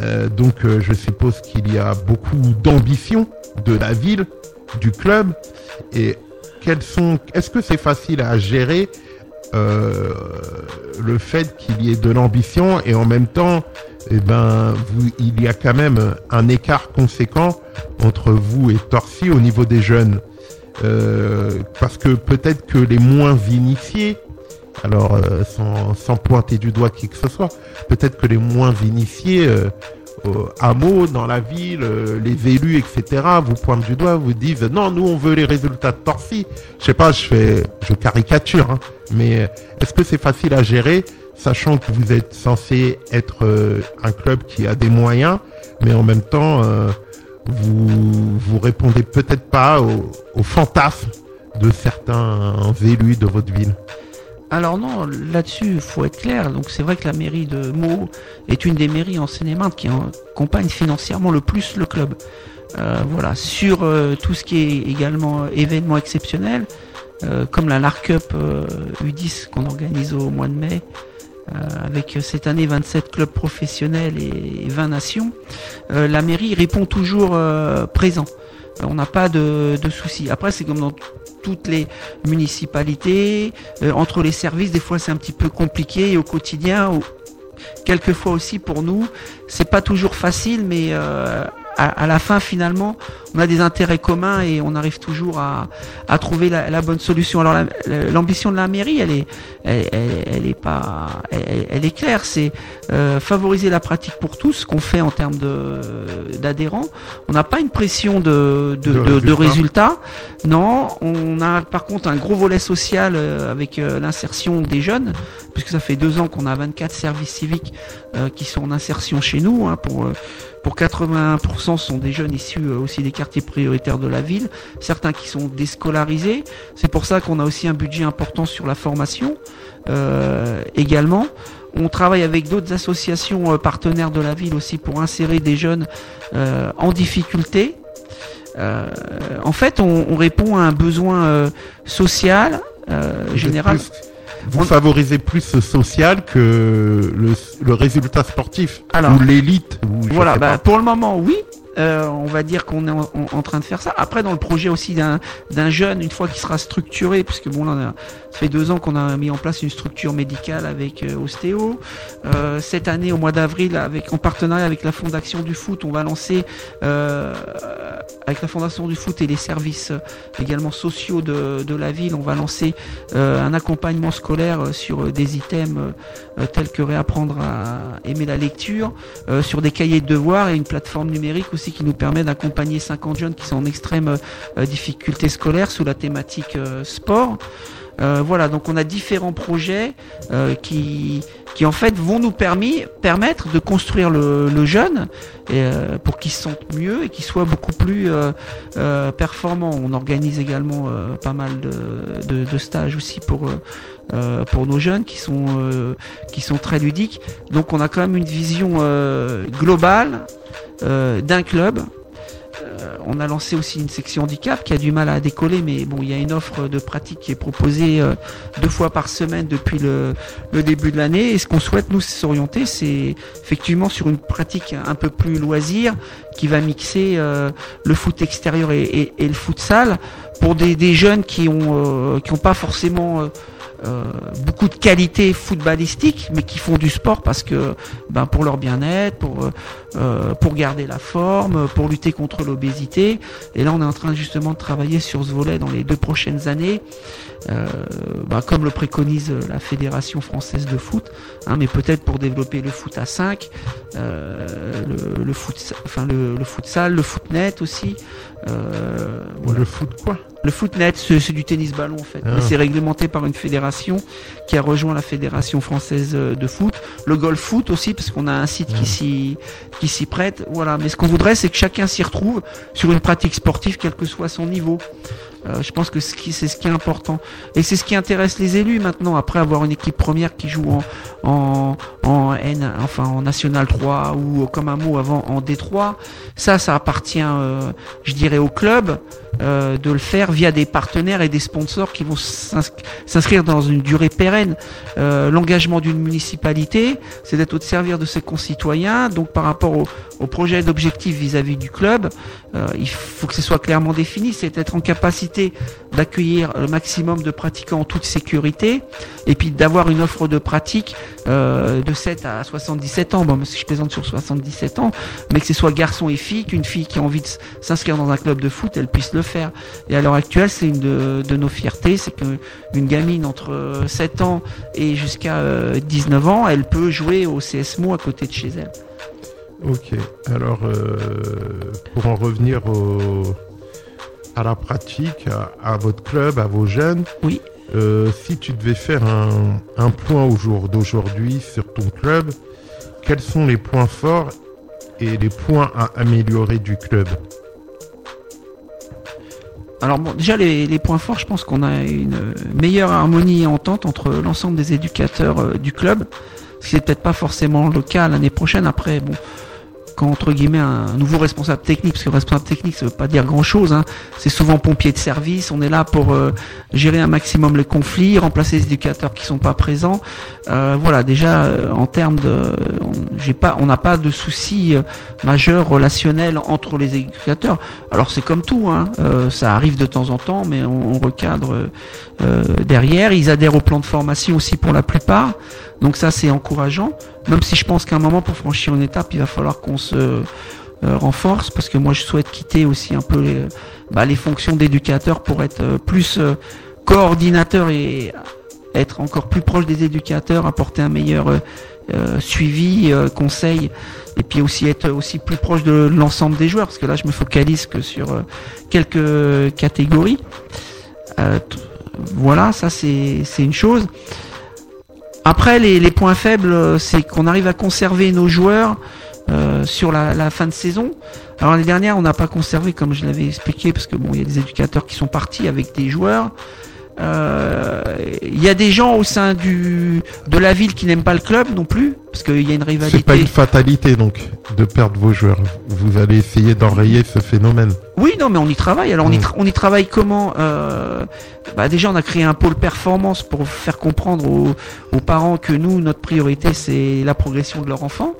Euh, donc euh, je suppose qu'il y a beaucoup d'ambition de la ville, du club. Et quels sont Est-ce que c'est facile à gérer euh, le fait qu'il y ait de l'ambition et en même temps, eh ben, il y a quand même un écart conséquent entre vous et Torcy au niveau des jeunes. Euh, parce que peut-être que les moins initiés, alors euh, sans, sans pointer du doigt qui que ce soit, peut-être que les moins initiés euh, au hameau, dans la ville, euh, les élus, etc., vous pointent du doigt, vous disent non, nous on veut les résultats de Torcy. Je sais pas, je fais, je caricature, hein, mais euh, est-ce que c'est facile à gérer, sachant que vous êtes censé être euh, un club qui a des moyens, mais en même temps, euh, vous vous répondez peut-être pas aux fantasmes de certains élus de votre ville? Alors non, là-dessus, il faut être clair. Donc c'est vrai que la mairie de Meaux est une des mairies en Seine-et-Marne qui accompagne financièrement le plus le club. Euh, voilà, sur euh, tout ce qui est également événements exceptionnels, euh, comme la LAR Cup euh, U10 qu'on organise au mois de mai, avec cette année 27 clubs professionnels et, et 20 nations, la mairie répond toujours présent. On n'a pas de, de soucis. Après, c'est comme dans toutes les municipalités, euh, entre les services, des fois c'est un petit peu compliqué et au quotidien, quelquefois aussi pour nous, c'est pas toujours facile, mais euh, à, à la fin finalement, on a des intérêts communs et on arrive toujours à, à trouver la, la bonne solution. Alors la- la- l'ambition de la mairie, elle est, elle, elle- elle est pas, elle, elle est claire, c'est euh, favoriser la pratique pour tous, ce qu'on fait en termes d'adhérents. On n'a pas une pression de de, De résultats. résultats. Non, on a par contre un gros volet social euh, avec euh, l'insertion des jeunes, puisque ça fait deux ans qu'on a 24 services civiques euh, qui sont en insertion chez nous. hein, pour euh, pour 80% sont des jeunes issus euh, aussi des quartiers prioritaires de la ville, certains qui sont déscolarisés. C'est pour ça qu'on a aussi un budget important sur la formation euh, également. On travaille avec d'autres associations euh, partenaires de la ville aussi pour insérer des jeunes euh, en difficulté. Euh, en fait, on, on répond à un besoin social général. plus- vous favorisez plus le social que le, le résultat sportif Alors, ou l'élite. Voilà, bah, pour le moment, oui. Euh, on va dire qu'on est en, train de faire ça. Après, dans le projet aussi d'un jeune, une fois qu'il sera structuré, puisque bon, là, ça fait deux ans qu'on a mis en place une structure médicale avec euh, Ostéo. Euh, cette année, au mois d'avril, en partenariat avec la Fondation du Foot, on va lancer avec la Fondation du Foot et les services également sociaux de, de la ville, on va lancer un accompagnement scolaire sur des items tels que réapprendre à aimer la lecture, sur des cahiers de devoirs et une plateforme numérique aussi qui nous permet d'accompagner 50 jeunes qui sont en extrême euh, difficulté scolaire sous la thématique euh, sport. Euh, voilà, donc on a différents projets euh, qui, en fait vont nous permettre de construire le, jeune euh, pour qu'il se sente mieux et qu'il soit beaucoup plus performant. On organise également pas mal de, stages aussi pour nos jeunes qui sont qui sont très ludiques. Donc on a quand même une vision globale d'un club. Euh, on a lancé aussi une section handicap qui a du mal à décoller, mais bon, il y a une offre de pratique qui est proposée euh, deux fois par semaine depuis le, le début de l'année. Et ce qu'on souhaite nous s'orienter, c'est effectivement sur une pratique un peu plus loisir qui va mixer euh, le foot extérieur et, le futsal pour des, jeunes qui ont euh, qui ont pas forcément euh, beaucoup de qualités footballistiques, mais qui font du sport parce que ben pour leur bien-être, pour pour garder la forme, pour lutter contre l'obésité. Et là, on est en train justement de travailler sur ce volet dans les deux prochaines années, ben, comme le préconise la Fédération française de foot, hein, mais peut-être pour développer le foot à 5, euh, le, le foot, enfin le, le futsal, le footnet aussi. Euh, voilà. Le foot quoi? Le footnet, c'est c'est du tennis ballon en fait. Ah. Mais C'est réglementé par une fédération qui a rejoint la fédération française euh, de foot. Le golf foot aussi, parce qu'on a un site qui Ah. s'y qui s'y prête. Voilà. Mais ce qu'on voudrait, c'est que chacun s'y retrouve sur une pratique sportive, quel que soit son niveau. Euh, je pense que c'est ce qui est important. Et c'est ce qui intéresse les élus maintenant, après avoir une équipe première qui joue en, en, en N, enfin en National 3 ou comme un mot avant en D3. Ça, ça appartient, euh, je dirais, au club euh, de le faire via des partenaires et des sponsors qui vont s'ins- s'inscrire dans une durée pérenne. Euh, L'engagement d'une municipalité, c'est d'être au servir de ses concitoyens. Donc par rapport au, au projet d'objectif vis-à-vis du club, euh, il faut que ce soit clairement défini. C'est d'être en capacité d'accueillir le maximum de pratiquants en toute sécurité et puis d'avoir une offre de pratique euh, de 7 à 77 ans. Bon, si je plaisante sur 77 ans, mais que ce soit garçon et fille, qu'une fille qui a envie de s'inscrire dans un club de foot, elle puisse le faire. Et à l'heure actuelle, c'est une de, nos fiertés, c'est qu'une gamine entre euh, 7 ans et jusqu'à euh, 19 ans, elle peut jouer au CSMO à côté de chez elle. Ok. Alors, euh, pour en revenir au, à la pratique, à, à votre club, à vos jeunes, Oui. euh, si tu devais faire un, un point au jour d'aujourd'hui sur ton club, quels sont les points forts et les points à améliorer du club? Alors bon, déjà les, les points forts, je pense qu'on a une meilleure harmonie et entente entre l'ensemble des éducateurs euh, du club, ce qui n'est peut-être pas forcément le cas l'année prochaine. Après, bon, quand entre guillemets un nouveau responsable technique, parce que responsable technique, ça veut pas dire grand-chose. Hein, c'est souvent pompier de service. On est là pour euh, gérer un maximum les conflits, remplacer les éducateurs qui sont pas présents. Euh, voilà, déjà euh, en termes de, j'ai pas, on n'a pas de soucis euh, majeurs relationnels entre les éducateurs. Alors c'est comme tout, hein, euh, ça arrive de temps en temps, mais on, on recadre derrière. Ils adhèrent au plan de formation aussi pour la plupart, donc ça c'est encourageant. Même si je pense qu'à un moment pour franchir une étape, il va falloir qu'on se euh, renforce, parce que moi je souhaite quitter aussi un peu les, bah, les fonctions d'éducateur pour être euh, plus euh, coordinateur et être encore plus proche des éducateurs, apporter un meilleur euh, euh, suivi, conseil, et puis aussi être aussi plus proche de l'ensemble des joueurs, parce que là je me focalise que sur quelques catégories. Voilà, ça c'est une chose. Après, les, points faibles, euh, c'est qu'on arrive à conserver nos joueurs euh, sur la, la fin de saison. Alors l'année dernière, on n'a pas conservé, comme je l'avais expliqué, parce que bon, il y a des éducateurs qui sont partis avec des joueurs. Euh, Il y a des gens au sein du de la ville qui n'aiment pas le club non plus, parce qu'il y a une C'est pas rivalité. une fatalité donc de perdre vos joueurs. Vous allez essayer d'enrayer ce phénomène. Oui, non, mais on y travaille. Alors on, y Mm. tra- on y travaille comment euh, bah, Déjà, on a créé un pôle performance pour faire comprendre aux, aux parents que nous, notre priorité, c'est la progression de leur enfant.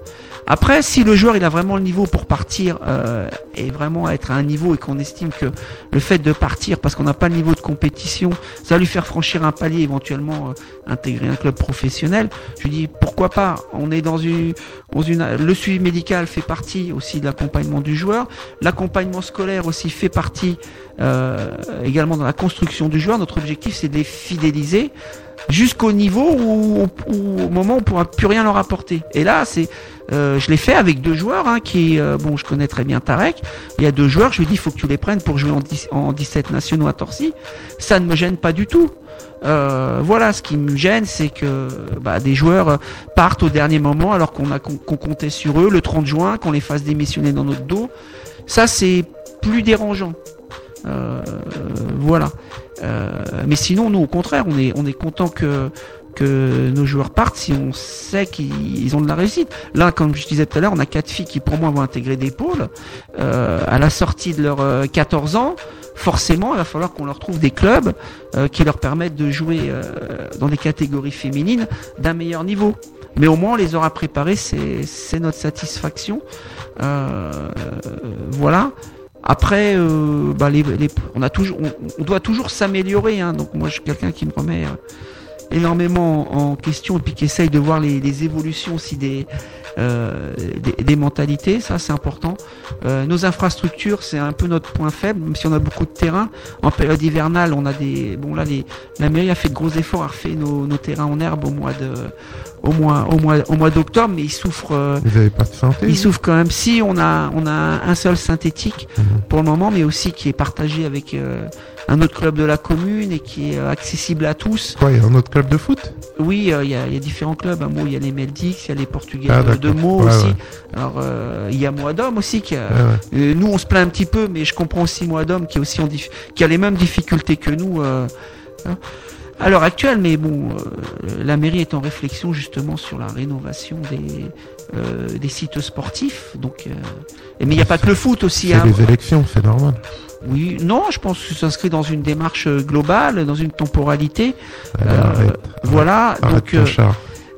Après, si le joueur il a vraiment le niveau pour partir euh, et vraiment être à un niveau et qu'on estime que le fait de partir parce qu'on n'a pas le niveau de compétition, ça va lui faire franchir un palier, éventuellement euh, intégrer un club professionnel. Je lui dis pourquoi pas? On est dans une, dans une, le suivi médical fait partie aussi de l'accompagnement du joueur. L'accompagnement scolaire aussi fait partie euh, également dans la construction du joueur. Notre objectif, c'est de les fidéliser jusqu'au niveau où, où au moment où on pourra plus rien leur apporter. Et là, c'est, euh, je l'ai fait avec deux joueurs hein, qui, euh, bon, je connais très bien Tarek. Il y a deux joueurs, je lui dis, il faut que tu les prennes pour jouer en, 10 en 17 nationaux à Torcy. Ça ne me gêne pas du tout. Euh, voilà, ce qui me gêne, c'est que bah, des joueurs partent au dernier moment alors qu'on a qu'on comptait sur eux le 30 juin, qu'on les fasse démissionner dans notre dos. Ça, c'est plus dérangeant. Voilà. Mais sinon, nous, au contraire, on est on est content que que nos joueurs partent si on sait qu'ils ils ont de la réussite. Là, comme je disais tout à l'heure, on a quatre filles qui, pour moi, vont intégrer des pôles euh, à la sortie de leurs euh, 14 ans. Forcément, il va falloir qu'on leur trouve des clubs euh, qui leur permettent de jouer euh, dans des catégories féminines d'un meilleur niveau. Mais au moins, on les aura préparés, c'est notre satisfaction. Euh, voilà. Après, euh, bah, les, les- on a toujours, on, doit toujours s'améliorer. Hein, donc moi, je suis quelqu'un qui me remet euh, énormément en, question et puis qui essaye de voir les, les évolutions aussi des, euh, des, des mentalités. Ça, c'est important. Euh, nos infrastructures, c'est un peu notre point faible, même si on a beaucoup de terrain. En période hivernale, on a des, bon là, les, la mairie a fait de gros efforts, a refait nos, nos terrains en herbe au mois de, au mois, au mois, au mois d'octobre, mais ils souffrent. euh, Vous avez pas de santé il vous souffre quand même. Si on a on a un seul synthétique Mhm. pour le moment, mais aussi qui est partagé avec euh, un autre club de la commune et qui est accessible à tous. Quoi, il y a un autre club de foot? Oui, euh, il y, a, il y a différents clubs. Il y a les Meldix, il y a les Portugais Ah, de-. Meaux Ouais, aussi. ouais. Alors euh, il y a Moadom aussi qui a. Ouais, ouais. Euh, nous, on se plaint un petit peu, mais je comprends aussi Moadom qui est aussi en qui a les mêmes difficultés que nous hein, à l'heure actuelle. Mais bon, euh, la mairie est en réflexion justement sur la rénovation des euh, des sites sportifs. Donc, euh, mais il n'y a pas que le foot aussi. C'est Hein. les élections, c'est normal. Oui, non, je pense que ça s'inscrit dans une démarche euh, globale, dans une temporalité. Euh, arrête. Voilà, Arrête donc ton euh, char.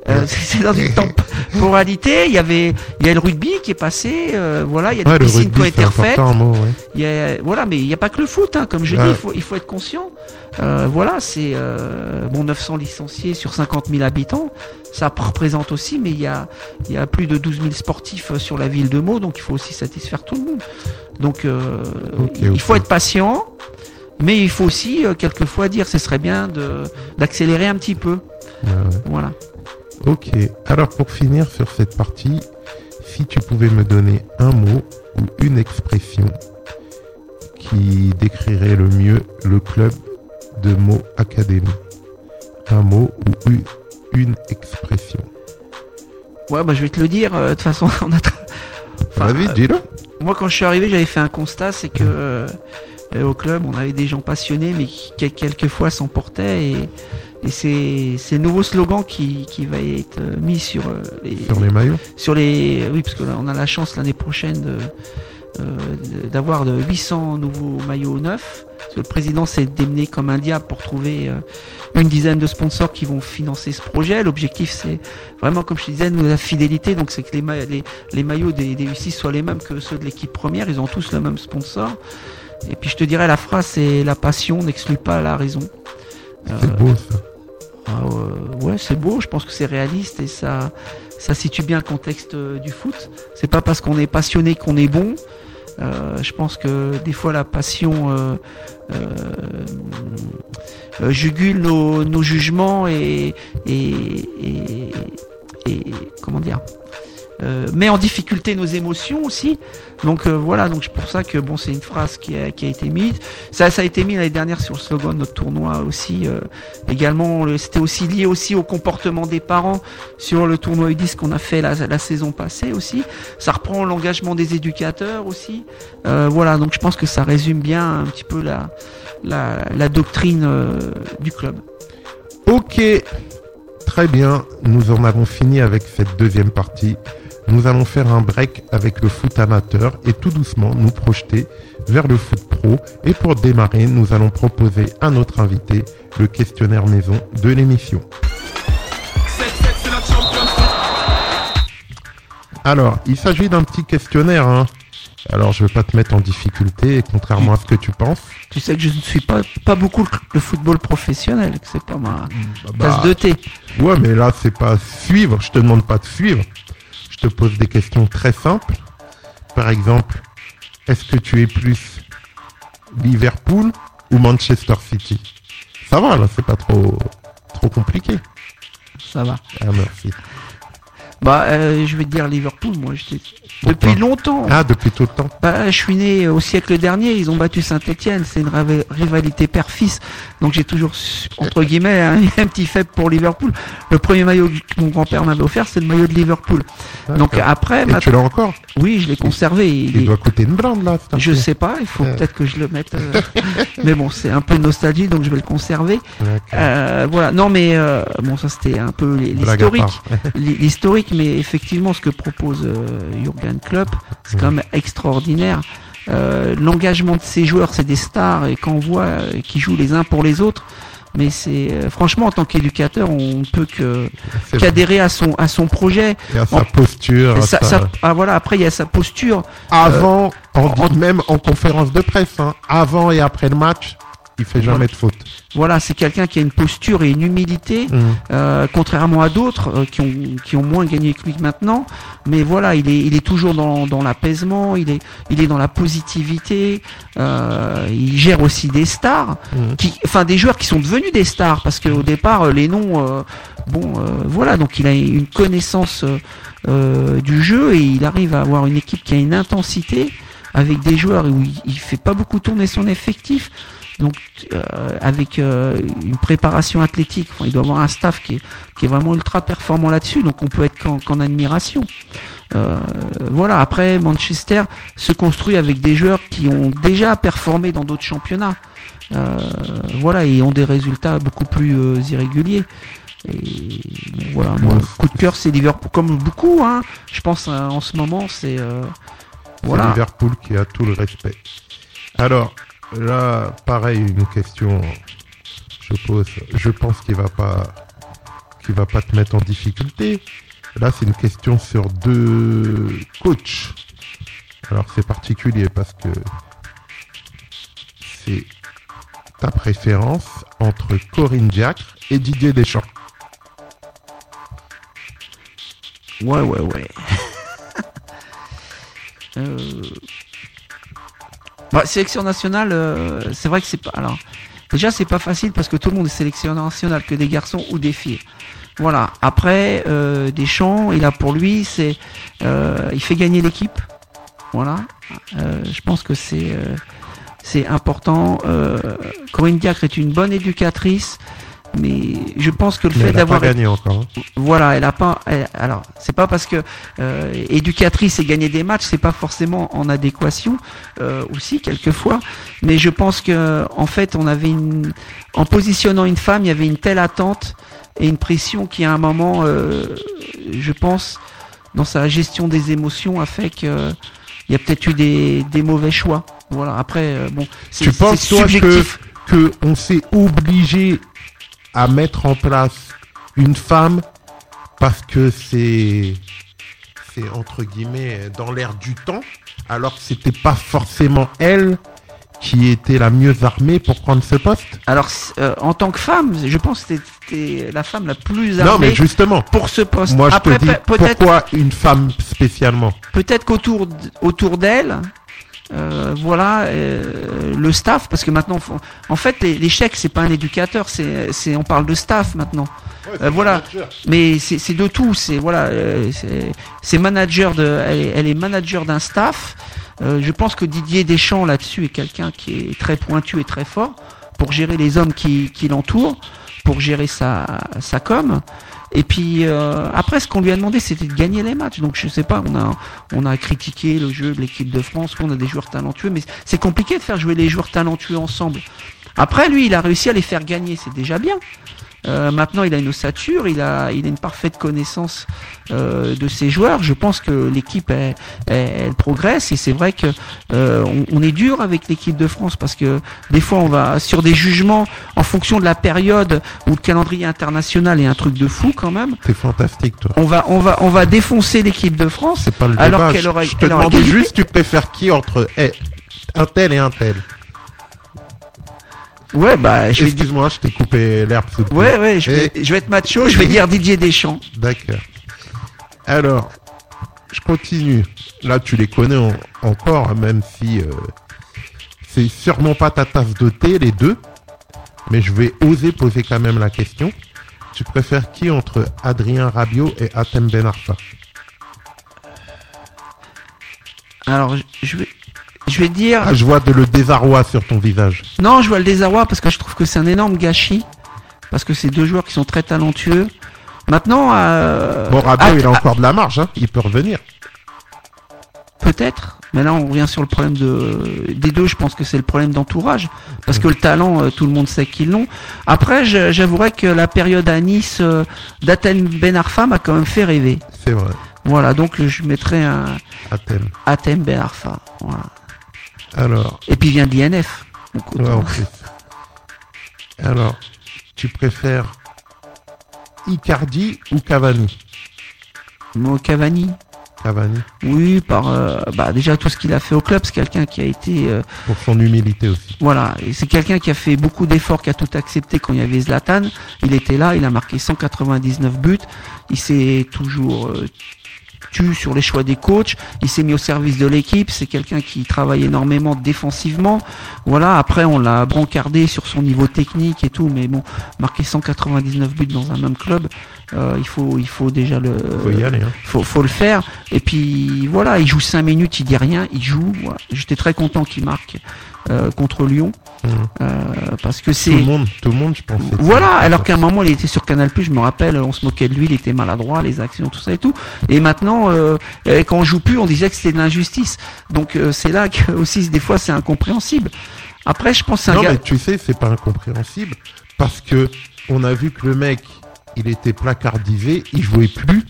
Euh, c'est dans une temporalité. Il y avait, il y a le rugby qui est passé. euh, voilà, il y a des Ouais, piscines qui ont été refaites. mot, ouais. Il y a, voilà, mais il n'y a pas que le foot, hein, comme je Ouais. dis, il faut, il faut être conscient. Euh, voilà, c'est euh, bon 900 licenciés sur 50 000 habitants, ça représente aussi, mais il y a, il y a plus de 12 000 sportifs euh, sur la ville de Meaux, donc il faut aussi satisfaire tout le monde. Donc euh, Ok, il faut être patient, mais il faut aussi euh, quelquefois dire, ce serait bien d'accélérer un petit peu. Ouais, ouais. Voilà. Ok, alors pour finir sur cette partie, si tu pouvais me donner un mot ou une expression qui décrirait le mieux le club de Mo Academy. Un mot ou une, expression. Ouais, bah je vais te le dire. euh, De toute façon, on a. Enfin, Vas-y, euh, dis-le. Moi, quand je suis arrivé, j'avais fait un constat, c'est que euh, au club, on avait des gens passionnés, mais qui quel- quelquefois s'emportaient. Et, et c'est le nouveau slogan qui, qui va être euh, mis sur euh, les, Sur les maillots. sur les. Oui, parce que là, on a la chance l'année prochaine de euh, d'avoir de 800 nouveaux maillots neufs. Parce que le président s'est démené comme un diable pour trouver euh, une dizaine de sponsors qui vont financer ce projet. L'objectif, c'est vraiment, comme je te disais, nous, la fidélité. Donc, c'est que les, ma- les, les maillots des, des U6 soient les mêmes que ceux de l'équipe première. Ils ont tous le même sponsor. Et puis, je te dirais, la phrase, c'est la passion n'exclut pas la raison. C'est Euh, beau ça. Ah, euh, ouais, c'est beau. Je pense que c'est réaliste et ça, ça situe bien le contexte euh, du foot. C'est pas parce qu'on est passionné qu'on est bon. Euh, je pense que des fois la passion jugule nos, jugements et- comment dire euh, met en difficulté nos émotions aussi. Donc euh, voilà, donc c'est pour ça que bon, c'est une phrase qui a, été mise. Ça, a été mis l'année dernière sur le slogan de notre tournoi aussi. euh, également, le- c'était aussi lié aussi au comportement des parents sur le tournoi U10 qu'on a fait la, saison passée aussi. Ça reprend l'engagement des éducateurs aussi. Euh, voilà, donc je pense que ça résume bien un petit peu la doctrine du club. Ok, très bien. Nous en avons fini avec cette deuxième partie. Nous allons faire un break avec le foot amateur et tout doucement nous projeter vers le foot pro. Et pour démarrer, nous allons proposer à notre invité le questionnaire maison de l'émission. 7-7, c'est la Champions League. Alors, il s'agit d'un petit questionnaire. hein. Alors, je ne vais pas te mettre en difficulté, contrairement à ce que tu penses. Tu sais que je ne suis pas pas beaucoup le, football professionnel, que c'est pas ma Bah, tasse de thé. Ouais, mais là, c'est pas suivre. Je te demande pas de suivre. Te pose des questions très simples. Par exemple, est-ce que tu es plus Liverpool ou Manchester City? Ça va, là, c'est pas trop trop compliqué. Ça va. Ah, merci. Bah, euh, je vais te dire Liverpool, moi. Depuis longtemps. Ah, depuis tout le temps. Bah, je suis né au siècle dernier. Ils ont battu Saint-Etienne. C'est une rivalité père-fils. Donc j'ai toujours, entre guillemets, un, un petit faible pour Liverpool. Le premier maillot que mon grand-père m'avait offert, c'est le maillot de Liverpool. Donc après, Et ma- tu l'as encore oui, je l'ai conservé. Il Il est- doit coûter une blinde, là. Je sais pas. Il faut Ouais. peut-être que je le mette. euh, mais bon, c'est un peu de nostalgie, donc je vais le conserver. Euh, voilà. Non, mais euh, bon, ça c'était un peu l- Blague à l'historique. Mais effectivement, ce que propose euh, Jurgen Klopp, c'est quand même extraordinaire. Euh, L'engagement de ces joueurs, c'est des stars, et quand on voit euh, qu'ils jouent les uns pour les autres, mais c'est euh, franchement en tant qu'éducateur, on ne peut que qu'adhérer à son à son projet. Et à sa en- posture. sa- ah, voilà. Après, il y a sa posture. Avant, dit en- même en conférence de presse, hein, avant et après le match, il fait jamais de faute. Voilà, c'est quelqu'un qui a une posture et une humilité. Mm. Euh, contrairement à d'autres euh, qui, ont, qui ont moins gagné que lui maintenant. Mais voilà, il est, il est toujours dans, dans l'apaisement, il est, il est dans la positivité, euh, il gère aussi des stars, Mhm. qui, enfin des joueurs qui sont devenus des stars, parce qu'au départ, les noms, bon, voilà, donc il a une connaissance du jeu et il arrive à avoir une équipe qui a une intensité avec des joueurs où il, il fait pas beaucoup tourner son effectif. Donc euh, avec euh, une préparation athlétique, enfin, il doit avoir un staff qui est, qui est vraiment ultra performant là-dessus, donc on peut être qu'en admiration. Euh, voilà, après Manchester se construit avec des joueurs qui ont déjà performé dans d'autres championnats. Euh, voilà, et ont des résultats beaucoup plus euh, irréguliers. Et voilà, moi, Ouais. coup de cœur, c'est Liverpool, comme beaucoup, hein. Je pense en ce moment, c'est C'est voilà. Liverpool qui a tout le respect. Alors, là, pareil, une question, je pose, je pense qu'il va pas, qu'il va pas te mettre en difficulté. Là, c'est une question sur deux coachs. Alors, c'est particulier parce que c'est ta préférence entre Corinne Diacre et Didier Deschamps. Ouais, ouais, ouais. Euh, bah, sélection nationale, euh, c'est vrai que c'est pas. Alors, déjà, c'est pas facile parce que tout le monde est sélectionneur national, que des garçons ou des filles. Voilà. Après, euh, Deschamps, il a pour lui, c'est, euh, il fait gagner l'équipe. Voilà. Euh, je pense que c'est, euh, c'est important. Euh, Corinne Diacre est une bonne éducatrice, mais je pense que le Mais fait d'avoir gagné encore. hein. voilà, elle a pas. elle- alors, c'est pas parce que euh, éducatrice et gagner des matchs, c'est pas forcément en adéquation euh, aussi quelquefois. Mais je pense que en fait, on avait une, en positionnant une femme, il y avait une telle attente et une pression qui à un moment, euh, je pense, dans sa gestion des émotions, a fait que il y a peut-être eu des, des mauvais choix. Voilà. Après, euh, bon, c'est Tu penses, c'est toi, que, subjectif. que on s'est obligé à mettre en place une femme parce que c'est, c'est entre guillemets dans l'air du temps, alors que c'était pas forcément elle qui était la mieux armée pour prendre ce poste. Alors, euh, en tant que femme, je pense que c'était la femme la plus armée Non, mais justement, pour ce poste. moi je Après, te dis pourquoi une femme spécialement. Peut-être qu'autour autour d'elle, Euh, voilà euh, le staff parce que maintenant faut- en fait les- l'échec c'est pas un éducateur c'est c'est on parle de staff maintenant. Euh, voilà. mais c'est c'est de tout c'est voilà euh, c'est- manager de elle est, elle est manager d'un staff. Euh, je pense que Didier Deschamps là-dessus est quelqu'un qui est très pointu et très fort pour gérer les hommes qui, qui l'entourent pour gérer sa sa com et puis euh, après, ce qu'on lui a demandé, c'était de gagner les matchs. Donc je sais pas, on a on a critiqué le jeu de l'équipe de France, qu'on a des joueurs talentueux, mais c'est compliqué de faire jouer les joueurs talentueux ensemble. Après, lui, il a réussi à les faire gagner, c'est déjà bien. Euh, maintenant, il a une ossature, il a, il a une parfaite connaissance euh, de ses joueurs. Je pense que l'équipe, elle, elle- elle progresse et c'est vrai que euh, on, on est dur avec l'équipe de France parce que des fois, on va sur des jugements en fonction de la période où le calendrier international est un truc de fou quand même. T'es fantastique, toi. On va, on va, on va défoncer l'équipe de France. C'est pas le Alors débat. qu'elle Je- aurait- je te gagné. juste, tu préfères qui entre eh, un tel et un tel? Ouais, bah, je vais Excuse-moi, je t'ai coupé l'herbe ouais, ouais, je vais, je vais être macho, je vais dire Didier Deschamps. D'accord. Alors, je continue. Là, tu les connais en- encore, hein, même si euh, c'est sûrement pas ta tasse de thé, les deux. Mais je vais oser poser quand même la question. Tu préfères qui entre Adrien Rabiot et Atem Ben Arfa? Alors, je vais, je vais dire, ah, Je vois de le désarroi sur ton visage. non, je vois le désarroi parce que je trouve que c'est un énorme gâchis. Parce que c'est deux joueurs qui sont très talentueux. Maintenant, euh, Bon, Rabiot, il a encore de la marge. Hein. Il peut revenir. Peut-être, mais là on revient sur le problème de des deux. Je pense que c'est le problème d'entourage, parce que le talent, euh, tout le monde sait qu'ils l'ont. Après, j'avouerais que la période à Nice euh, d'Athènes Ben Arfa m'a quand même fait rêver. C'est vrai. Voilà, donc je mettrais un Atem. Athènes Ben Arfa. Voilà. Alors, Et puis il vient de l'INF. Donc, Ouais, autant- en plus. Alors, tu préfères Icardi ou Cavani? Moi, Cavani. Cavani, Oui, par euh, bah déjà tout ce qu'il a fait au club, c'est quelqu'un qui a été euh, pour son humilité aussi. Voilà, c'est quelqu'un qui a fait beaucoup d'efforts, qui a tout accepté quand il y avait Zlatan. Il était là, il a marqué 199 buts. Il s'est toujours euh, sur les choix des coachs. Il s'est mis au service de l'équipe. C'est quelqu'un qui travaille énormément défensivement. Voilà. Après, on l'a brancardé sur son niveau technique et tout, mais bon, marquer 199 buts dans un même club, euh, il faut, il faut déjà le, Faut y aller. Hein. faut, faut le faire. Et puis voilà, il joue 5 minutes, il dit rien, il joue. Voilà. J'étais très content qu'il marque euh, contre Lyon Mhm. euh, parce que Tout le c'est monde, tout le monde, je pense. c'est- voilà. Alors qu'à un moment, il était sur Canal+, je me rappelle, on se moquait de lui, il était maladroit, les actions, tout ça et tout. Et maintenant, euh, quand on joue plus, on disait que c'était de l'injustice. Donc c'est là que aussi des fois c'est incompréhensible. Après, je pense c'est un Non, mais tu sais, c'est pas incompréhensible parce que on a vu que le mec, il était placardisé, il jouait plus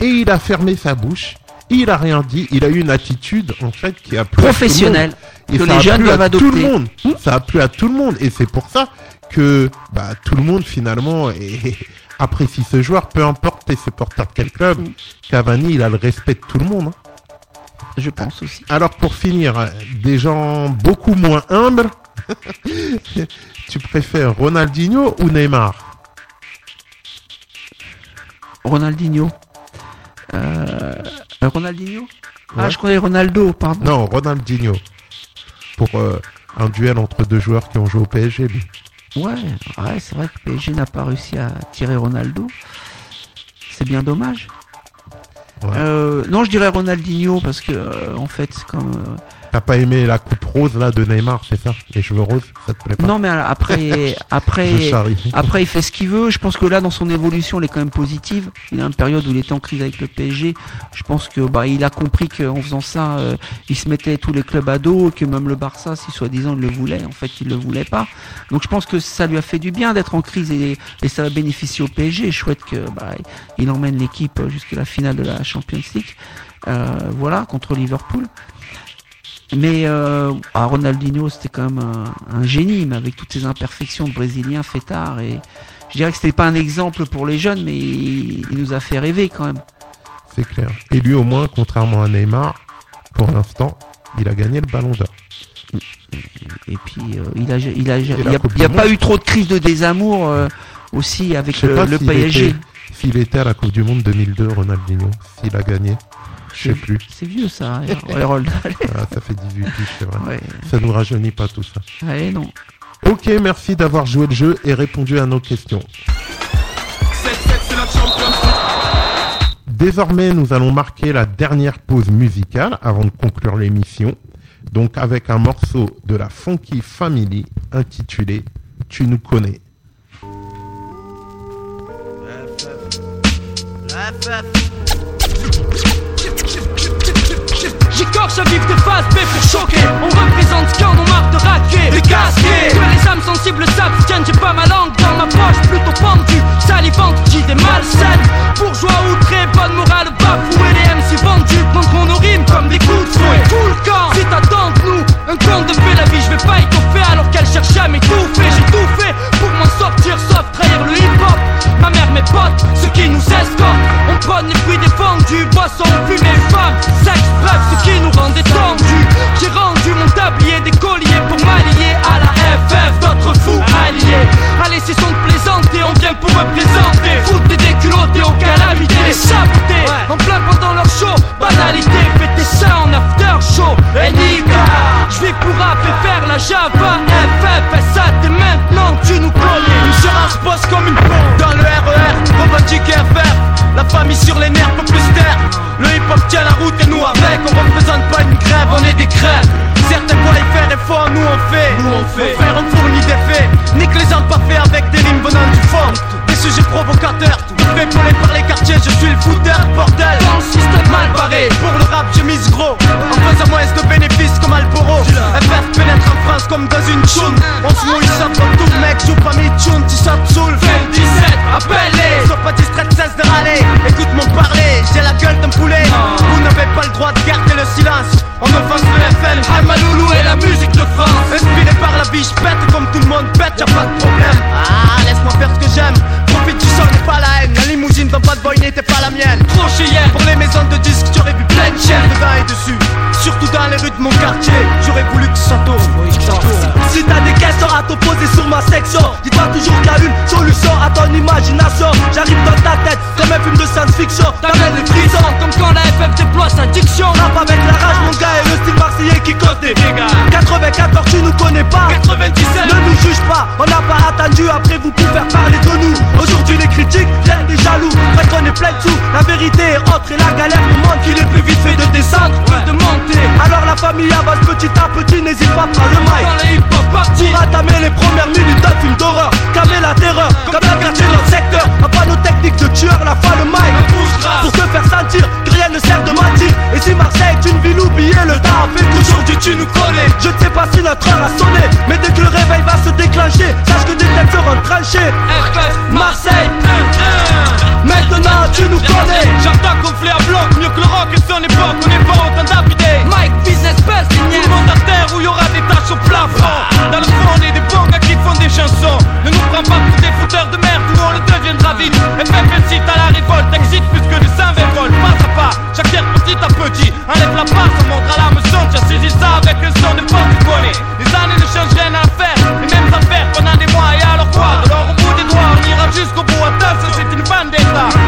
et il a fermé sa bouche. Il a rien dit, il a eu une attitude en fait qui a plu Et que ça a les jeunes plu à doivent Tout le monde. Ça a plu à tout le monde. Et c'est pour ça que bah, tout le monde finalement est- apprécie ce joueur, peu importe tes supporters de quel club. Mm. Cavani, il a le respect de tout le monde. hein. Je pense aussi. Alors pour finir, euh, des gens beaucoup moins humbles, tu préfères Ronaldinho ou Neymar? Ronaldinho. Euh, Ronaldinho? Ah, je connais Ronaldo, pardon. Non, Ronaldinho. Pour euh, un duel entre deux joueurs qui ont joué au PSG. lui. Ouais, ouais c'est vrai que PSG n'a pas réussi à tirer Ronaldo. C'est bien dommage. Ouais. Euh, non, je dirais Ronaldinho parce que euh, en fait, c'est comme T'as pas aimé la coupe rose là de Neymar, c'est ça Les cheveux roses, ça te plaît pas non, mais après, après, après, il fait ce qu'il veut. Je pense que là, dans son évolution, elle est quand même positive. Il a une période où il était en crise avec le PSG. Je pense que bah, il a compris qu'en faisant ça, euh, il se mettait tous les clubs à dos, et que même le Barça, si soi-disant il le voulait, en fait, il le voulait pas. Donc, je pense que ça lui a fait du bien d'être en crise et, et ça va bénéficier au PSG. Je souhaite que bah, il emmène l'équipe jusqu'à la finale de la Champions League. Euh, voilà, contre Liverpool. Mais euh, ah, Ronaldinho, c'était quand même un, un génie, mais avec toutes ses imperfections de brésilien fêtard. Et je dirais que c'était pas un exemple pour les jeunes, mais il, il nous a fait rêver quand même. C'est clair. Et lui, au moins, contrairement à Neymar, pour l'instant, il a gagné le ballon d'or. Et puis euh, il a, il a, il a, il pas eu trop de crise de désamour euh, aussi avec le, le PSG. S'il était à la Coupe du Monde 2002, Ronaldinho, s'il a gagné. Je sais plus. C'est vieux ça, hein, Harold. Ah, ça fait 18 piges, c'est vrai. Ouais. Ça nous rajeunit pas tout ça. Allez, non. Ok, merci d'avoir joué le jeu et répondu à nos questions. 7-7, c'est la Champions League. Désormais, nous allons marquer la dernière pause musicale avant de conclure l'émission. Donc avec un morceau de la Funky Family intitulé Tu nous connais. J'écorche à vif de face B pour choquer On représente qu'on a marre de raquer Les casqués Que les âmes sensibles s'abstiennent J'ai pas ma langue dans ma poche Plutôt pendue, salivante, d'idées malsaines. Bourgeois outrés, bonne morale bafouée Les MC vendus prendront nos rimes comme des coups de fouet. Tout le camp, si t'attends de nous Un conte de fait la vie, je vais pas étoffer Alors qu'elle cherche à m'étouffer. J'ai tout fait pour m'en sortir sauf trahir le hip-hop. Ma mère, mes potes, ceux qui nous escortent On prône les fruits défendus Boissons, fumée, femmes, sexe, bref Ce qui nous rend détendus. J'ai rendu mon tablier des colliers Pour m'allier à la FF D'autres fous Son de plaisanter On vient pour représenter Foutre des déculottés aux calamités Les saboter En plein pendant leur show Banalité, péter ça en after show. Et Nika Je vais pour rap et faire la Java FF Et ça dès maintenant tu nous connais. Une gérance bosse comme une pompe Dans le RER, revendique FR La famille sur les nerfs peut plus se taire. Le hip hop tient la route et nous avec. On représente pas une grève, on est des crèves Certains voient y faire effort, nous on fait. Nous on fait, faire on fournit des faits Nique les gens pas faits avec des rimes venant du fond Des sujets provocateurs Fait voler par les quartiers, je suis le fouteur, bordel. Dans le système mal barré Pour le rap j'ai mise gros. En faisant moins de bénéfices FF pénètre en France comme dans une choune On se mouille ça pour tout mec, joue pas mes tunes, tu soul 17, appelez Sois pas distrait, cesse de râler. Écoute mon parler, j'ai la gueule d'un poulet. Vous n'avez pas le droit de garder le silence. On offense le FN, Hamaloulou et la musique de France. Inspiré par la vie, je pète comme tout le monde pète, y'a pas de problème. Ah, laisse-moi faire ce que j'aime. Profite du sol pas la haine. La limousine dans Bad Boy n'était pas la mienne. Trop hier Pour les maisons de disques, j'aurais vu plein de chaînes dedans et dessus. Surtout dans les rues de mon quartier J'aurais voulu que ça tourne. Si t'as des questions à te poser sur ma section Dis-toi toujours qu'il y a une solution à ton imagination. J'arrive dans ta tête comme un film de science-fiction. T'amènes les frissons comme quand la FF déploie sa diction. Rap avec la rage mon gars et le style marseillais qui compte des 94 tu nous connais pas. 97 Ne nous juge pas, on n'a pas attendu après vous pour faire parler de nous. Aujourd'hui les critiques viennent des jaloux. Fait qu'on est plein de sous, la vérité est autre Et la galère nous montre qu'il est plus vite fait de descendre. Que de monter. Alors la famille avance petit à petit, n'hésite pas à le mic. Dans Pour entamer les premières minutes d'un film d'horreur. Calmer la terreur, comme la quartier de notre secteur. Un panneau technique de tueur, la fin le mic. Pour te faire sentir que rien ne sert de mentir. Et si Marseille est une ville oubliée, le temps. Fait qu'aujourd'hui tu nous connais. Je ne sais pas si notre heure a sonné Mais dès que le réveil va se déclencher Sache que des têtes seront tranchées. Marseille Maintenant tu nous connais. J'entends gonfler à bloc, mieux que le rock et son époque, on n'est pas autant d'apidés Mike, business Tout le monde à terre où il y aura des taches au plafond. Dans le fond on est des gars qui font des chansons. Ne nous prends pas pour des fouteurs de merde ou on le deviendra vite. FF incite à la révolte, excite plus que le sang vol Pas à pas, chaque pierre petit à petit. Enlève la part, ça montre à l'âme son. Tu as saisi ça avec un son de porte connais Les années ne changent rien à c'est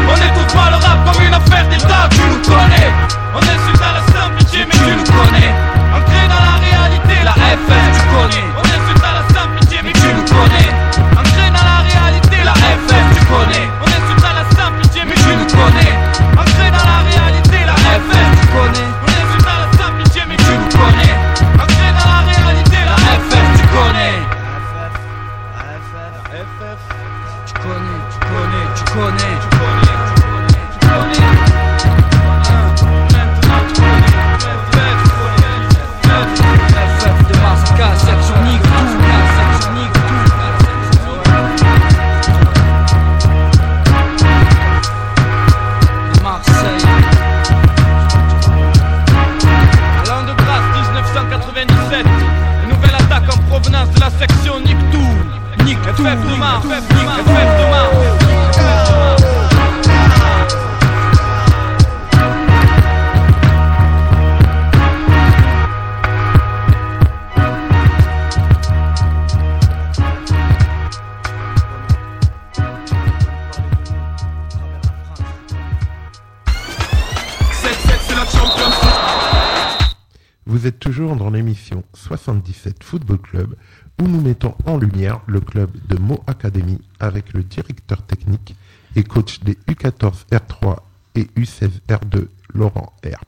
Football Club où nous mettons en lumière le club de Mo Academy avec le directeur technique et coach des U14 R3 et U16 R2 Laurent Herp.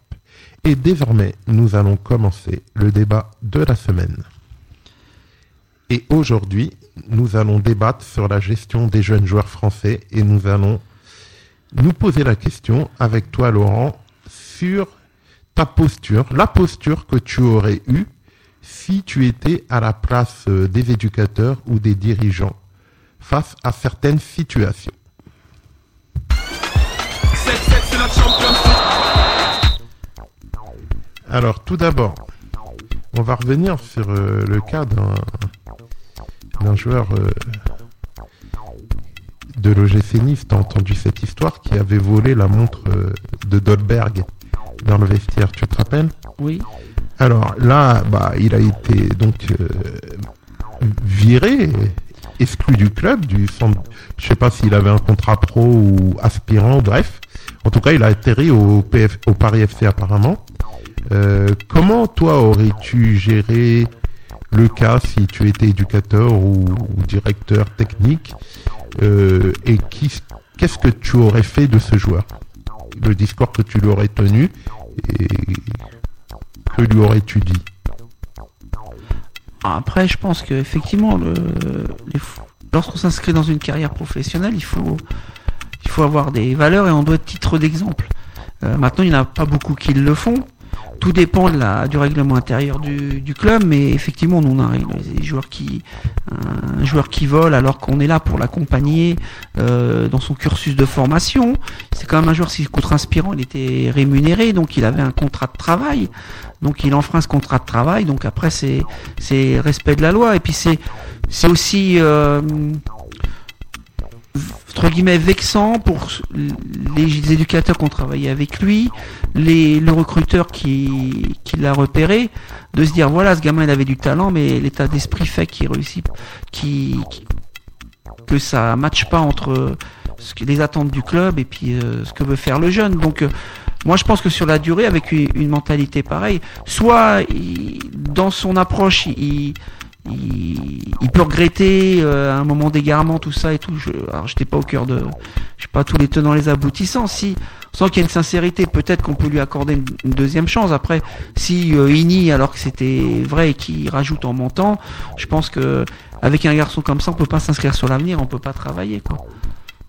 Et désormais, nous allons commencer le débat de la semaine. Et aujourd'hui, nous allons débattre sur la gestion des jeunes joueurs français et nous allons nous poser la question avec toi, Laurent, sur ta posture, la posture que tu aurais eue si tu étais à la place euh, des éducateurs ou des dirigeants face à certaines situations. 7-7, c'est la Champions League. Alors, tout d'abord, on va revenir sur euh, le cas d'un joueur euh, de l'OGC Nice. T'as entendu cette histoire qui avait volé la montre de Dolberg dans le vestiaire, tu te rappelles? Oui. Alors là, bah, il a été donc euh, viré, exclu du club, du centre. Je sais pas s'il avait un contrat pro ou aspirant, bref. En tout cas, il a atterri au, PF, au Paris FC apparemment. Euh, comment toi aurais-tu géré le cas si tu étais éducateur ou, ou directeur technique? Euh, et qui- qu'est-ce que tu aurais fait de ce joueur? Le discours que tu lui aurais tenu et que lui aurais-tu dit Après, je pense qu'effectivement, lorsqu'on s'inscrit dans une carrière professionnelle, il faut, il faut avoir des valeurs et on doit être titre d'exemple. Euh, maintenant, il n'y en a pas beaucoup qui le font. Tout dépend de la, du règlement intérieur du, du club, mais effectivement, on a des joueurs qui, un joueur qui vole alors qu'on est là pour l'accompagner euh, dans son cursus de formation. C'est quand même un joueur, si contre inspirant, il était rémunéré, donc il avait un contrat de travail. Donc il enfreint ce contrat de travail. Donc après, c'est respect de la loi. Et puis c'est aussi euh, entre guillemets vexant pour les éducateurs qui ont travaillé avec lui, les, le recruteur qui, qui l'a repéré, de se dire voilà ce gamin il avait du talent mais l'état d'esprit fait qu'il réussit, qui, que ça matche pas entre ce que, les attentes du club et puis euh, ce que veut faire le jeune. Donc euh, moi je pense que sur la durée avec une, une mentalité pareille, soit il- dans son approche il, il, peut regretter euh, un moment d'égarement, tout ça et tout. Je, alors j'étais pas au cœur de, je sais pas tous les tenants les aboutissants. Si sent qu'il y une sincérité, peut-être qu'on peut lui accorder une, une deuxième chance. Après, si euh, il nie alors que c'était vrai et qu'il rajoute en montant, je pense que avec un garçon comme ça, on peut pas s'inscrire sur l'avenir, on peut pas travailler quoi.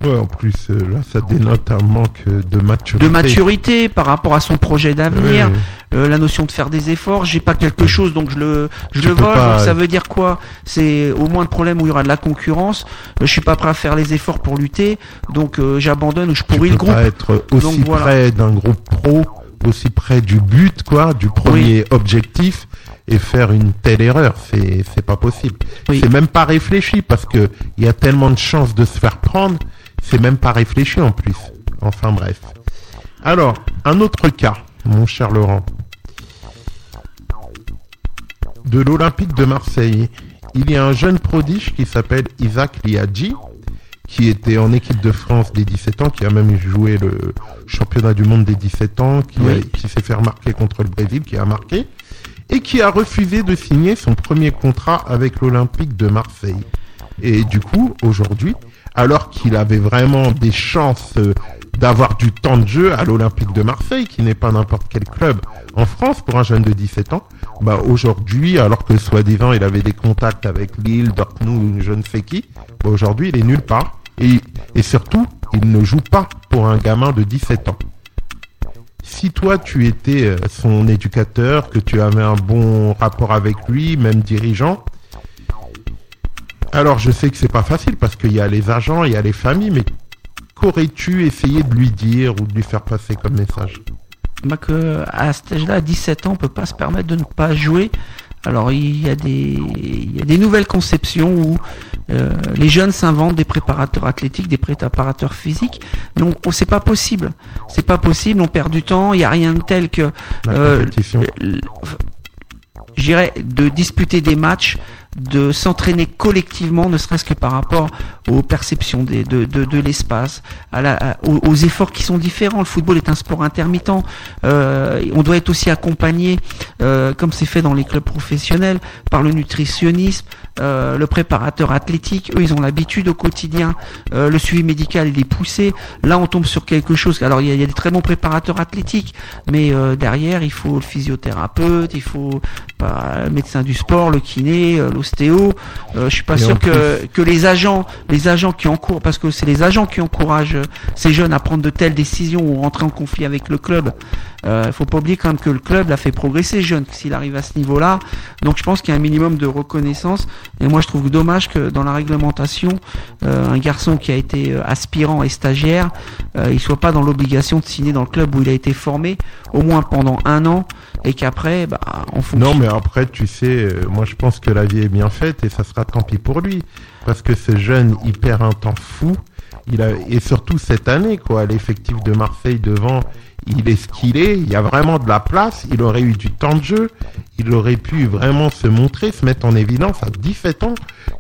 Ouais, en plus, euh, là, ça dénote un manque de maturité. De maturité par rapport à son projet d'avenir. Ouais. Euh, la notion de faire des efforts, j'ai pas quelque chose donc je le je Tu le vole. pas- donc ça veut dire quoi? C'est au moins le problème où il y aura de la concurrence. Euh, je suis pas prêt à faire les efforts pour lutter, donc euh, j'abandonne ou je Tu pourris le peux groupe. pas être aussi Donc, voilà. près d'un groupe pro, aussi près du but, quoi, du premier objectif, et faire une telle erreur. C'est, c'est pas possible. Oui. C'est même pas réfléchi parce que il y a tellement de chances de se faire prendre. C'est même pas réfléchi en plus. Enfin bref. Alors, un autre cas, mon cher Laurent. De l'Olympique de Marseille. Il y a un jeune prodige qui s'appelle Isaac Liadji, qui était en équipe de France des 17 ans, qui a même joué le championnat du monde des 17 ans, qui, Oui. qui s'est fait remarquer contre le Brésil, qui a marqué, et qui a refusé de signer son premier contrat avec l'Olympique de Marseille. Et du coup, aujourd'hui, alors qu'il avait vraiment des chances euh, d'avoir du temps de jeu à l'Olympique de Marseille, qui n'est pas n'importe quel club en France pour un jeune de 17 ans, bah aujourd'hui, alors que soi-disant il avait des contacts avec Lille, Dortmund, je ne sais qui, bah aujourd'hui il est nulle part. Et, et surtout, il ne joue pas pour un gamin de 17 ans. Si toi tu étais euh, son éducateur, que tu avais un bon rapport avec lui, même dirigeant, alors je sais que c'est pas facile parce qu'il y a les agents, il y a les familles, mais qu'aurais-tu essayé de lui dire ou de lui faire passer comme message? Bah que à cet âge-là, à 17 ans, on peut pas se permettre de ne pas jouer. Alors il y a des, il y a des nouvelles conceptions où euh, les jeunes s'inventent des préparateurs athlétiques, des préparateurs physiques. Donc on- c'est pas possible. C'est pas possible. On perd du temps. Il y a rien de tel que Euh, l- j'irais de disputer des matchs de s'entraîner collectivement, ne serait-ce que par rapport aux perceptions de, de, de l'espace, à la, aux efforts qui sont différents. Le football est un sport intermittent. Euh, on doit être aussi accompagné, euh, comme c'est fait dans les clubs professionnels, par le nutritionnisme, euh, le préparateur athlétique. Eux, ils ont l'habitude au quotidien. Euh, le suivi médical, il est poussé. Là, on tombe sur quelque chose. Alors, il y a, il y a des très bons préparateurs athlétiques, mais euh, derrière, il faut le physiothérapeute, il faut bah, le médecin du sport, le kiné, euh, l'ostéo. Euh, je suis pas Et sûr que, que les agents, les agents qui encouragent, parce que c'est les agents qui encouragent ces jeunes à prendre de telles décisions ou rentrer en conflit avec le club. Il faut pas oublier quand même que le club l'a fait progresser jeune s'il arrive à ce niveau-là. Donc je pense qu'il y a un minimum de reconnaissance. Et moi je trouve dommage que dans la réglementation, euh, un garçon qui a été euh, aspirant et stagiaire, euh, il soit pas dans l'obligation de signer dans le club où il a été formé, au moins pendant un an, et qu'après, bah, en. Non, mais après, tu sais, euh, moi je pense que la vie est bien faite et ça sera tant pis pour lui. Parce que ce jeune, il perd un temps fou. Il a, et surtout cette année, quoi, l'effectif de Marseille devant, il est ce qu'il est. Il y a vraiment de la place. Il aurait eu du temps de jeu. Il aurait pu vraiment se montrer, se mettre en évidence à 17 ans.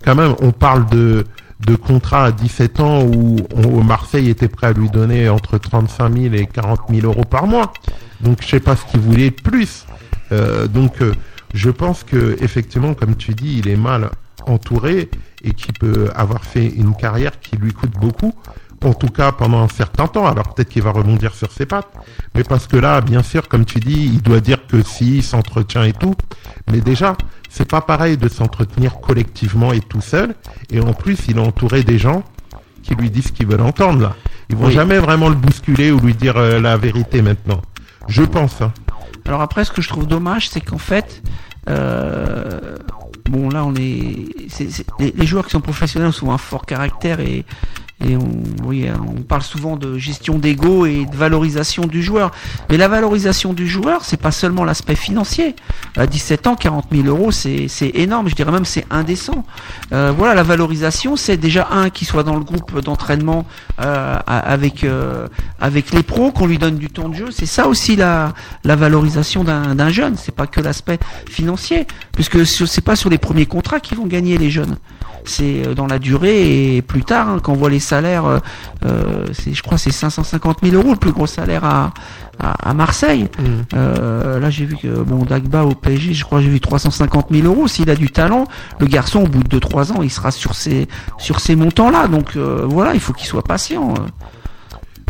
Quand même, on parle de, de contrat à 17 ans où, Marseille était prêt à lui donner entre 35 000 et 40 000 euros par mois. Donc je sais pas ce qu'il voulait de plus. Euh, donc euh, je pense que effectivement, comme tu dis, il est mal entouré et qu'il peut avoir fait une carrière qui lui coûte beaucoup. En tout cas, pendant un certain temps. Alors peut-être qu'il va rebondir sur ses pattes. Mais parce que là, bien sûr, comme tu dis, il doit dire que si, il s'entretient et tout. Mais déjà, c'est pas pareil de s'entretenir collectivement et tout seul. Et en plus, il est entouré des gens qui lui disent ce qu'ils veulent entendre là. Ils vont Oui. jamais vraiment le bousculer ou lui dire euh, la vérité maintenant. Je pense. Hein. Alors après, ce que je trouve dommage, c'est qu'en fait, euh, bon là, on est, les joueurs qui sont professionnels ont souvent un fort caractère et et on, oui, on parle souvent de gestion d'ego et de valorisation du joueur. Mais la valorisation du joueur, c'est pas seulement l'aspect financier. À 17 ans, 40 000 euros, c'est énorme. Je dirais même c'est indécent. Euh, voilà, la valorisation, c'est déjà un qui soit dans le groupe d'entraînement euh, avec euh, avec les pros, qu'on lui donne du temps de jeu. C'est ça aussi la la valorisation d'un jeune. C'est pas que l'aspect financier, puisque ce- c'est pas sur les premiers contrats qu'ils vont gagner les jeunes. C'est dans la durée et plus tard, hein, quand on voit les salaires, euh, euh, c'est, je crois, c'est 550 000 euros le plus gros salaire à à, à Marseille. Euh, là, j'ai vu que bon Dagba au PSG, je crois, que j'ai vu 350 000 euros. S'il a du talent, le garçon, au bout de 2-3 ans, il sera sur ces sur ces montants-là. Donc euh, voilà, il faut qu'il soit patient.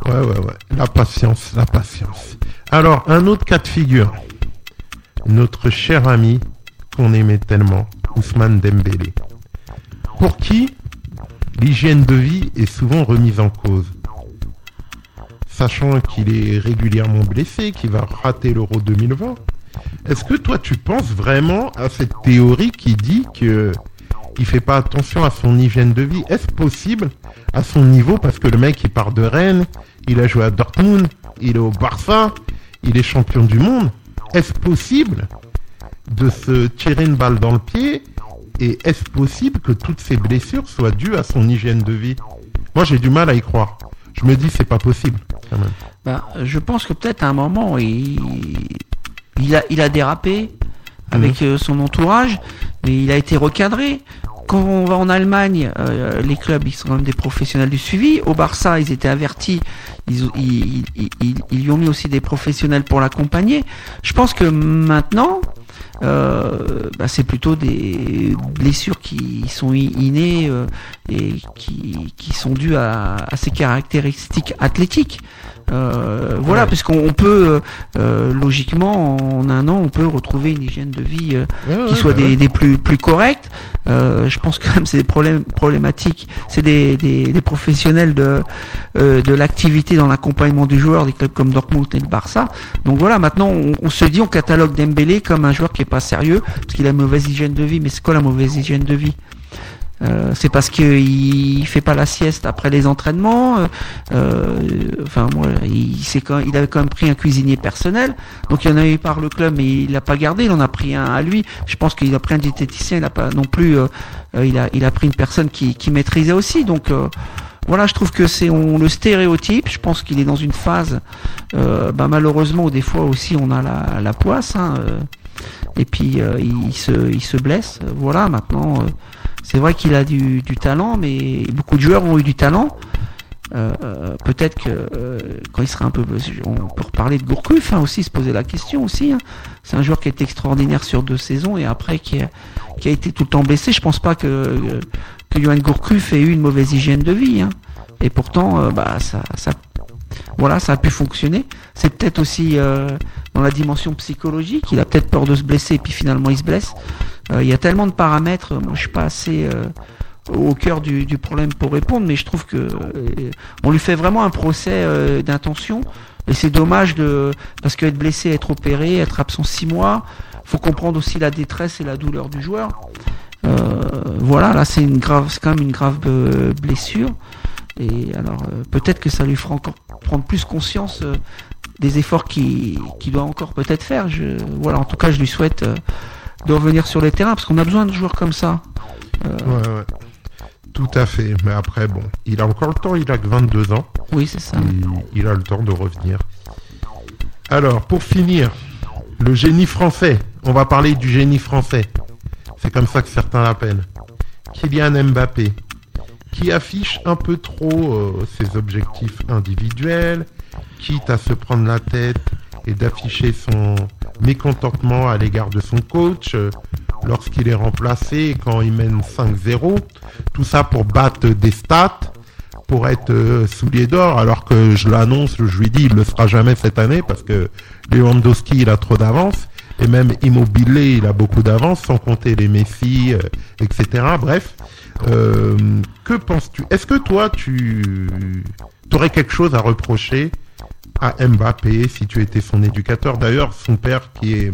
Ouais, ouais, ouais. La patience, la patience. Alors, un autre cas de figure. Notre cher ami qu'on aimait tellement, Ousmane Dembélé. Pour qui l'hygiène de vie est souvent remise en cause. Sachant qu'il est régulièrement blessé, qu'il va rater l'Euro 2020. Est-ce que toi tu penses vraiment à cette théorie qui dit que il fait pas attention à son hygiène de vie? Est-ce possible à son niveau? Parce que le mec il part de Rennes, il a joué à Dortmund, il est au Barça, il est champion du monde. Est-ce possible de se tirer une balle dans le pied et est-ce possible que toutes ces blessures soient dues à son hygiène de vie? Moi j'ai du mal à y croire. Je me dis c'est pas possible quand même. Ben, je pense que peut-être à un moment, il, il, a, il a dérapé avec euh, son entourage, mais il a été recadré. Quand on va en Allemagne, euh, les clubs, ils sont quand même des professionnels du suivi. Au Barça, ils étaient avertis. Ils, ils, ils, ils, ils lui ont mis aussi des professionnels pour l'accompagner. Je pense que maintenant, euh, bah, c'est plutôt des blessures qui sont innées euh, et qui, qui sont dues à, à ses caractéristiques athlétiques. Euh, voilà, Ouais. puisqu'on on peut euh, euh, logiquement en un an, on peut retrouver une hygiène de vie euh, qui soit des, des plus plus correctes. Euh, je pense quand même c'est des problèmes problématiques. C'est des, des, des professionnels de euh, de l'activité dans l'accompagnement du joueur des clubs comme Dortmund et le Barça. Donc voilà, maintenant on, on se dit on catalogue Dembélé comme un joueur qui est pas sérieux parce qu'il a une mauvaise hygiène de vie. Mais c'est quoi la mauvaise hygiène de vie? Euh, c'est parce qu'il fait pas la sieste après les entraînements. euh, euh, enfin, moi, il, il avait quand même pris un cuisinier personnel. Donc il en a eu par le club, mais il l'a pas gardé. Il en a pris un à lui. Je pense qu'il a pris un diététicien. Il a pas non plus. il a il pris une personne qui, maîtrisait aussi. Donc voilà, je trouve que c'est le stéréotype. Je pense qu'il est dans une phase, bah, malheureusement, où des fois aussi on a la, poisse. Hein, et puis il, se, il se blesse. Voilà, maintenant, c'est vrai qu'il a du, talent, mais beaucoup de joueurs ont eu du talent. Euh, euh, peut-être que euh, quand il sera un peu, on peut reparler de Gourcuff hein, aussi, se poser la question aussi. hein. C'est un joueur qui est extraordinaire sur deux saisons et après qui a, été tout le temps blessé. Je pense pas que euh, que Johan Gourcuff ait eu une mauvaise hygiène de vie. hein. Et pourtant, bah ça, ça, voilà, ça a pu fonctionner. C'est peut-être aussi euh, dans la dimension psychologique. Il a peut-être peur de se blesser et puis finalement il se blesse. Euh, il y a tellement de paramètres. Moi, je suis pas assez euh, au cœur du, problème pour répondre, mais je trouve que on lui fait vraiment un procès d'intention. Et c'est dommage de parce qu'être blessé, être opéré, être absent six mois, faut comprendre aussi la détresse et la douleur du joueur. Voilà, là c'est une grave, c'est quand même une grave blessure. Et alors peut-être que ça lui fera encore prendre plus conscience euh, des efforts qu'il doit encore peut-être faire. Je, voilà, en tout cas, je lui souhaite euh, de revenir sur les terrains parce qu'on a besoin de joueurs comme ça. Euh, Ouais, ouais. Tout à fait. Mais après, bon, il a encore le temps, il a que 22 ans. oui, c'est ça. Il, il a le temps de revenir. Alors, pour finir, le génie français. On va parler du génie français. C'est comme ça que certains l'appellent. Kylian Mbappé, qui affiche un peu trop euh, ses objectifs individuels, quitte à se prendre la tête et d'afficher son mécontentement à l'égard de son coach euh, lorsqu'il est remplacé et quand il mène 5-0. Tout ça pour battre des stats pour être euh, soulier d'or, alors que je l'annonce, je lui dis, il le sera jamais cette année parce que Lewandowski, il a trop d'avance, et même Immobilier, il a beaucoup d'avance, sans compter les Messi, euh, etc. Bref, euh, que penses-tu? Est-ce que toi, tu aurais quelque chose à reprocher à Mbappé si tu étais son éducateur? D'ailleurs, son père qui est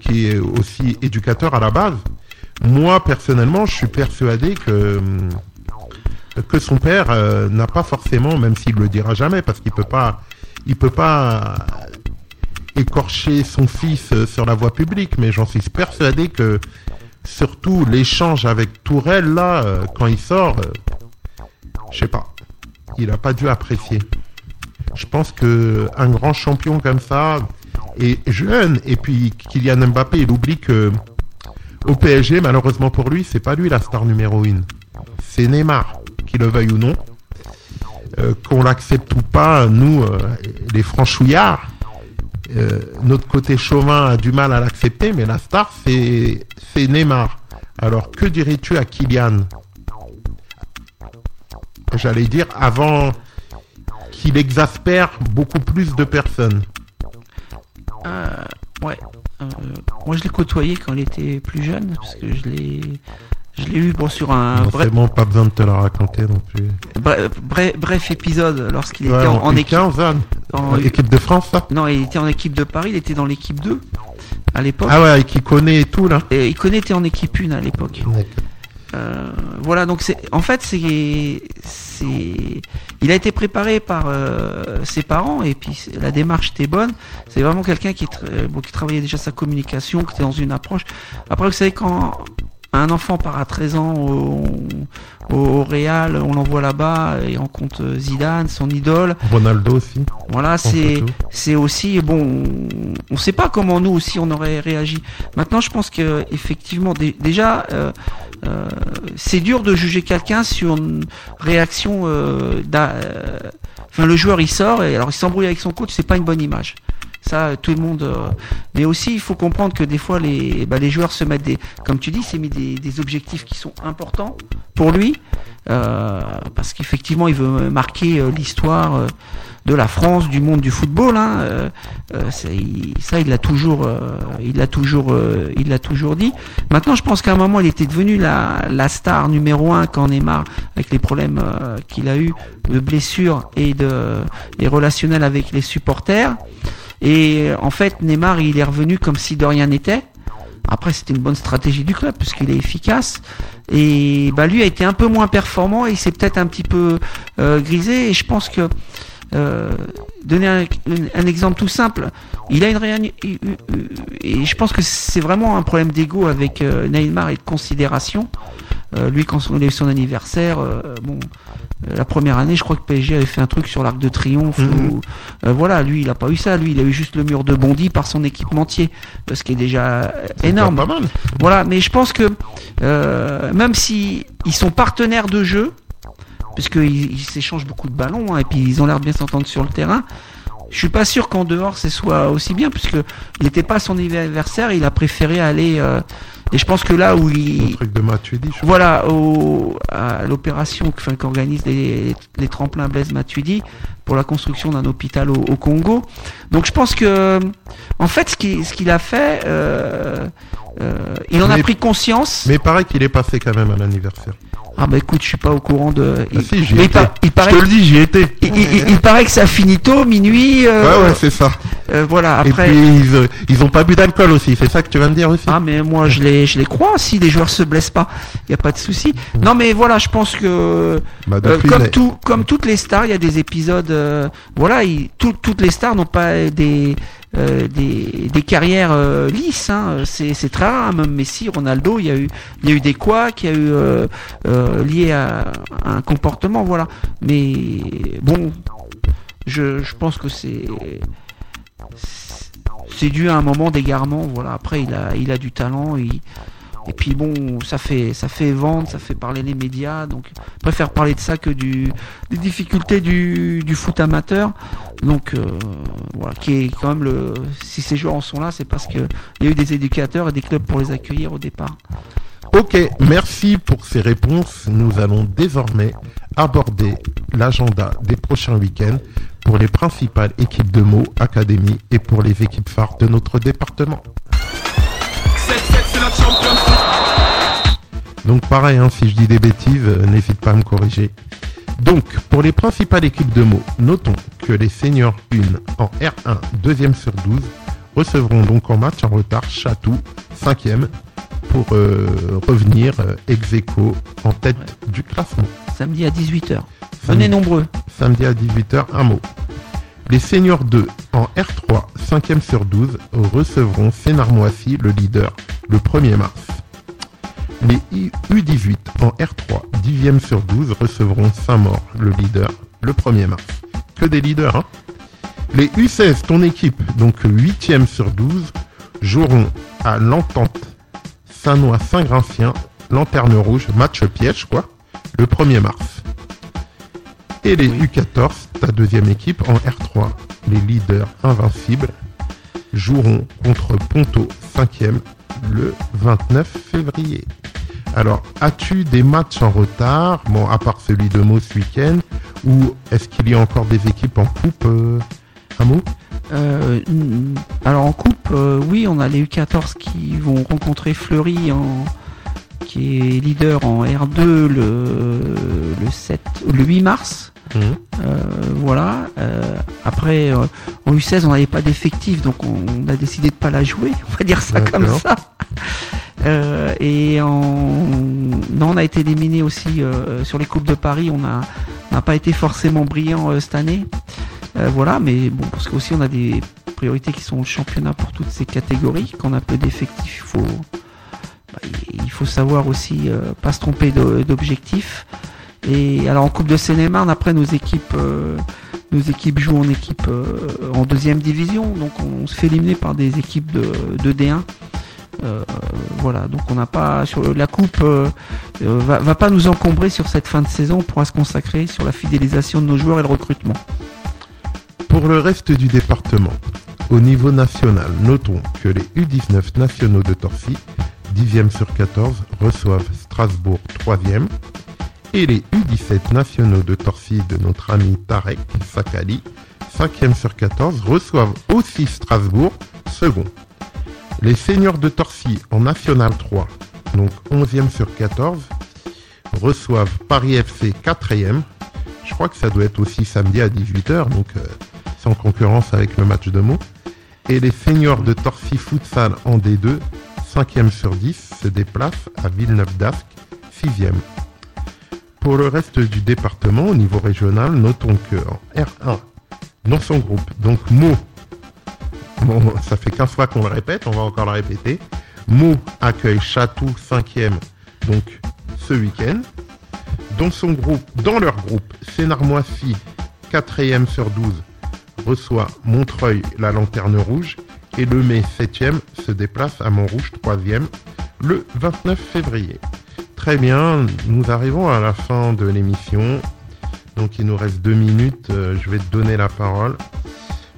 qui est aussi éducateur à la base. Moi, personnellement, je suis persuadé que que son père euh, n'a pas forcément, même s'il le dira jamais, parce qu'il peut pas, il peut pas écorcher son fils euh, sur la voie publique, mais j'en suis persuadé que surtout l'échange avec Tourelle là, euh, quand il sort, euh, je sais pas, il a pas dû apprécier. Je pense que un grand champion comme ça est jeune, et puis Kylian Mbappé, il oublie que au PSG, malheureusement pour lui, c'est pas lui la star numéro une, c'est Neymar qu'il le veuille ou non. Euh, qu'on l'accepte ou pas, nous, euh, les franchouillards, euh, notre côté chauvin a du mal à l'accepter, mais la star, c'est c'est Neymar. Alors, que dirais-tu à Kylian? J'allais dire, avant qu'il exaspère beaucoup plus de personnes. Euh, ouais. Euh, moi, je l'ai côtoyé quand il était plus jeune, parce que je l'ai, je l'ai eu bon, sur un bref, c'est bon, pas besoin de te la raconter non plus. bref, bref, bref épisode lorsqu'il Ouais, était en, en équipe. 15 ans, en- équipe de France, ça? Non, il était en équipe de Paris. Il était dans l'équipe 2 à l'époque. Ah ouais, qui connaît tout, là Et il connaît était en équipe 1 à l'époque. Euh, voilà, donc c'est en fait c'est c'est il a été préparé par euh, ses parents et puis la démarche était bonne. C'est vraiment quelqu'un qui tra- bon, qui travaillait déjà sa communication, qui était dans une approche. Après vous savez quand un enfant part à 13 ans au, au, au Real, on l'envoie là-bas et on compte Zidane, son idole. Ronaldo aussi. Voilà, c'est aussi bon. On ne sait pas comment nous aussi on aurait réagi. Maintenant, je pense que effectivement, dé- déjà, euh, euh, c'est dur de juger quelqu'un sur une réaction. euh, d'un- euh, Enfin, le joueur il sort et alors il s'embrouille avec son coach, c'est pas une bonne image. Ça, tout le monde. euh, Mais aussi, il faut comprendre que des fois, les, bah, les joueurs se mettent des, comme tu dis, c'est mis des, des objectifs qui sont importants pour lui, euh, parce qu'effectivement, il veut marquer euh, l'histoire euh, de la France, du monde du football. Hein, il- ça, il l'a toujours, il l'a toujours, il l'a toujours dit. Maintenant, je pense qu'à un moment, il était devenu la, la star numéro un quand Neymar, avec les problèmes qu'il a eu de blessures et de et relationnels avec les supporters. Et euh, en fait, Neymar, il est revenu comme si de rien n'était. Après, c'était une bonne stratégie du club puisqu'il est efficace. Et bah, lui a été un peu moins performant et il s'est peut-être un petit peu euh, grisé. Et je pense que euh, donner un, un exemple tout simple, il a une réani- et je pense que c'est vraiment un problème d'ego avec euh, Neymar et de considération. Euh, lui, quand on a eu son anniversaire, euh, bon, euh, la première année, je crois que PSG avait fait un truc sur l'Arc de Triomphe. Mhm. où, euh, voilà, lui, il a pas eu ça. Lui, il a eu juste le mur de Bondy par son équipementier, ce qui est déjà énorme. Pas mal. Voilà, mais je pense que euh, même si ils sont partenaires de jeu, puisqu'ils ils s'échangent beaucoup de ballons hein, et puis ils ont l'air de bien s'entendre sur le terrain. Je suis pas sûr qu'en dehors ce soit aussi bien, puisque il n'était pas son adversaire, il a préféré aller. Et je pense que là où il, truc de Matuidi, je voilà, au, à l'opération enfin, qu'organise les, les tremplins Blaise Matuidi pour la construction d'un hôpital au, au Congo. Donc je pense que, en fait, ce qu'il ce qu'il a fait, euh, euh, il en a pris conscience. Mais il paraît qu'il est passé quand même à l'anniversaire. Ah bah écoute, je suis pas au courant de. Ah il, si, mais il, étais. par- il Je paraît, te le dis, j'y étais. il, paraît que ça finit tôt, minuit. euh, Ouais, ouais, c'est ça. euh, voilà. Après. Et puis, ils, euh, ils ont pas bu d'alcool aussi, c'est ça que tu vas me dire aussi Ah mais moi je les je les crois si les joueurs se blessent pas, il y a pas de souci. Non mais voilà, je pense que Bah, Euh, comme tout, comme toutes les stars, il y a des épisodes. euh, voilà, il- tout- toutes les stars n'ont pas des euh, des, des carrières euh, lisses. Hein. C'est très rare. Même Messi, Ronaldo, il y a eu il y a eu des il y a eu euh, euh, lié à, à un comportement. Voilà. Mais bon, je je pense que c'est c'est dû à un moment d'égarement. Voilà. Après, il a il a du talent. Il, et puis bon, ça fait ça fait vendre, ça fait parler les médias, donc je préfère parler de ça que du des difficultés du, du foot amateur. Donc euh, voilà, qui est quand même le si ces joueurs en sont là, c'est parce que il y a eu des éducateurs et des clubs pour les accueillir au départ. Ok, merci pour ces réponses. Nous allons désormais aborder l'agenda des prochains week-ends pour les principales équipes de mots, académies et pour les équipes phares de notre département. Donc pareil, hein, si je dis des bêtises, euh, n'hésite pas à me corriger. Donc, pour les principales équipes de mots, notons que les seniors 1 en R1, 2e sur 12, recevront donc en match en retard Chatou, 5e, pour euh, revenir euh, ex aequo en tête du classement. Samedi à 18h. Venez nombreux. samedi à 18h, un mot. Les seniors 2 en R3, 5e sur 12, recevront Sénarmoissy, le leader, le 1er mars. Les I- U18 en R3, 10e sur 12, recevront Saint-Maur, le leader, le 1er mars. Que des leaders, hein Les U16, ton équipe, donc 8e sur 12, joueront à l'entente Saint-Noix-Saint-Gratien, Lanterne Rouge, match piège, quoi, le 1er mars. Et les U14, ta deuxième équipe, en R3, les leaders invincibles, joueront contre Ponto 5e le 29 février. Alors, as-tu des matchs en retard, bon, à part celui de Meaux ce week-end, ou est-ce qu'il y a encore des équipes en coupe euh, Meaux Euh, alors en coupe, euh, oui, on a les U14 qui vont rencontrer Fleury en qui est leader en R2 le, le 7 le 8 mars. Mhm. Euh, voilà. Euh, après, euh, en U16, on n'avait pas d'effectif, donc on, on a décidé de pas la jouer. On va dire ça comme ça. Et en... non, on a été éliminé aussi sur les coupes de Paris. On n'a pas été forcément brillant cette année. Voilà, mais bon, parce qu'aussi on a des priorités qui sont le championnat pour toutes ces catégories. Quand on a peu d'effectifs, il faut bah, il faut savoir aussi pas se tromper d'objectifs. Et alors en Coupe de Seine-et-Marne, après nos équipes, euh, nos équipes jouent en équipe euh, en deuxième division, donc on se fait éliminer par des équipes de, de D1. Euh, voilà, donc on n'a pas la coupe euh, va, va pas nous encombrer sur cette fin de saison. On pourra se consacrer sur la fidélisation de nos joueurs et le recrutement. Pour le reste du département, au niveau national, notons que les U19 nationaux de Torcy, 10e sur 14, reçoivent Strasbourg 3e, et les U17 nationaux de Torcy de notre ami Tarek Sakali, 5e sur 14, reçoivent aussi Strasbourg, second. Les seniors de Torcy en National 3, donc 11e sur 14, reçoivent Paris FC 4e. Je crois que ça doit être aussi samedi à 18h, donc euh, c'est en concurrence avec le match de Meaux. Et les seniors de Torcy Futsal en D2, 5e sur 10, se déplacent à Villeneuve d'Ascq, 6e. Pour le reste du département, au niveau régional, notons que en R1, dans son groupe, donc Meaux, bon, ça fait 15 fois qu'on le répète, on va encore le répéter, Meaux accueille Chatou 5e, donc ce week-end. Dans son groupe, dans leur groupe, Sénarmoissy, 4e sur 12, reçoit Montreuil, la lanterne rouge, et le Mai, 7e, se déplace à Montrouge, 3e, le 29 février. Très bien, nous arrivons à la fin de l'émission. Donc il nous reste deux minutes. Euh, je vais te donner la parole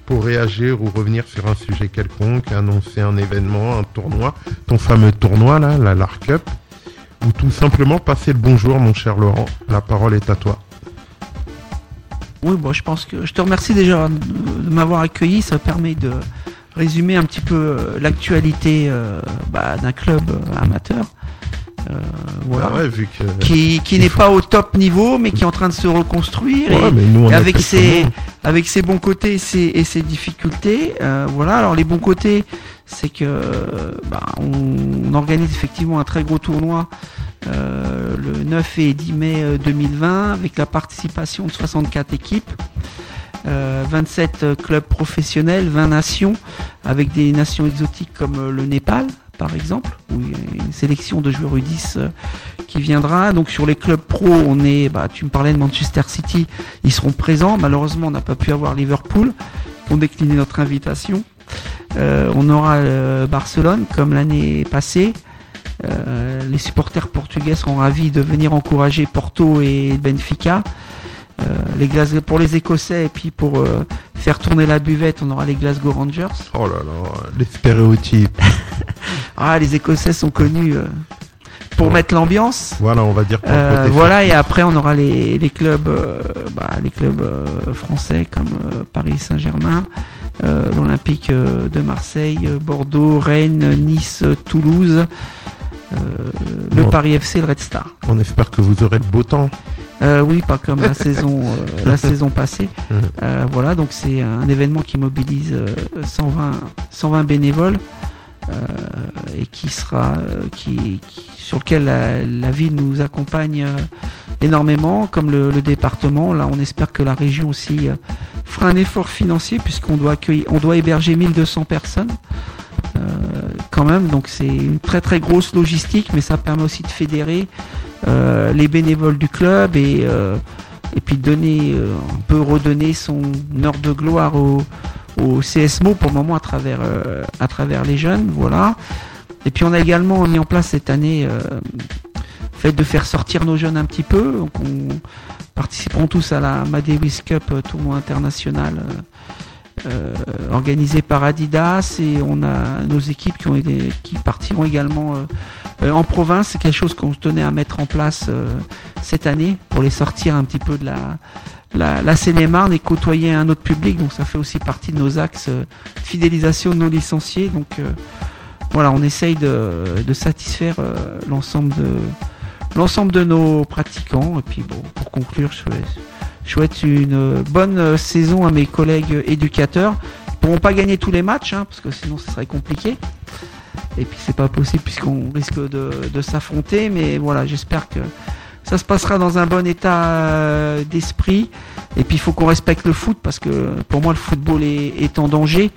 pour réagir ou revenir sur un sujet quelconque, annoncer un événement, un tournoi, ton fameux tournoi là, la LAR Cup, ou tout simplement passer le bonjour, mon cher Laurent. La parole est à toi. Oui, bon, je pense que je te remercie déjà de m'avoir accueilli. Ça permet de résumer un petit peu euh, l'actualité euh, bah, d'un club amateur. Euh, voilà. Ah ouais, vu que. Qui, qui n'est pas au top niveau, mais qui est en train de se reconstruire. Ouais, et- nous, et avec ses, avec ses bons côtés et ses, et ses difficultés. euh, voilà. Alors les bons côtés, c'est que euh, bah, on, on organise effectivement un très gros tournoi euh, le 9 et 10 mai euh, 2020 avec la participation de 64 équipes. euh, 27 clubs professionnels, 20 nations, avec des nations exotiques comme euh, le Népal, par exemple, où il y a une sélection de joueurs U10 euh, qui viendra. Donc sur les clubs pro, on est, bah, tu me parlais de Manchester City, ils seront présents. Malheureusement, on n'a pas pu avoir Liverpool, ont décliné notre invitation. Euh, on aura euh, Barcelone, comme l'année passée. Les supporters portugais seront ravis de venir encourager Porto et Benfica. Euh, les Glasgow, pour les Écossais et puis pour euh, faire tourner la buvette, on aura les Glasgow Rangers. Oh là là, les stéréotypes. Ah, les Écossais sont connus euh, pour Ouais. mettre l'ambiance. Voilà, on va dire pour Euh, voilà, et après on aura les, les clubs, euh, bah, les clubs euh, français comme euh, Paris Saint-Germain, euh, l'Olympique de Marseille, Bordeaux, Rennes, Nice, Toulouse, le Bon. Paris FC, le Red Star. On espère que vous aurez le beau temps. Euh, oui, pas comme la saison, euh, la saison passée. Euh, voilà, donc c'est un événement qui mobilise euh, 120, 120 bénévoles euh, et qui sera, euh, qui, qui- sur lequel la, la ville nous accompagne euh, énormément, comme le, le département. Là, on espère que la région aussi euh, fera un effort financier puisqu'on doit accueillir, on doit héberger 1200 personnes. Euh, quand même, donc c'est une très très grosse logistique, mais ça permet aussi de fédérer euh, les bénévoles du club et, euh, et puis donner, euh, on peut redonner son heure de gloire au, au CSMO pour le moment à travers, euh, à travers les jeunes, voilà. Et puis on a également mis en place cette année euh, le fait de faire sortir nos jeunes un petit peu. Donc on participeront tous à la Madewish Cup tournoi international euh, organisé par Adidas et on a nos équipes qui partiront également euh, euh, en province. C'est quelque chose qu'on tenait à mettre en place cette année pour les sortir un petit peu de la la, la Seine-et-Marne et côtoyer un autre public. Donc ça fait aussi partie de nos axes fidélisation de nos licenciés. Donc voilà, on essaye de, satisfaire l'ensemble de nos pratiquants. Et puis bon, pour conclure, je souhaite, je souhaite une bonne saison à mes collègues éducateurs. Ils pourront pas gagner tous les matchs, hein, parce que sinon ce serait compliqué. Et puis c'est pas possible puisqu'on risque de, s'affronter. Mais voilà, j'espère que ça se passera dans un bon état euh, d'esprit. Et puis il faut qu'on respecte le foot parce que pour moi le football est, est en danger.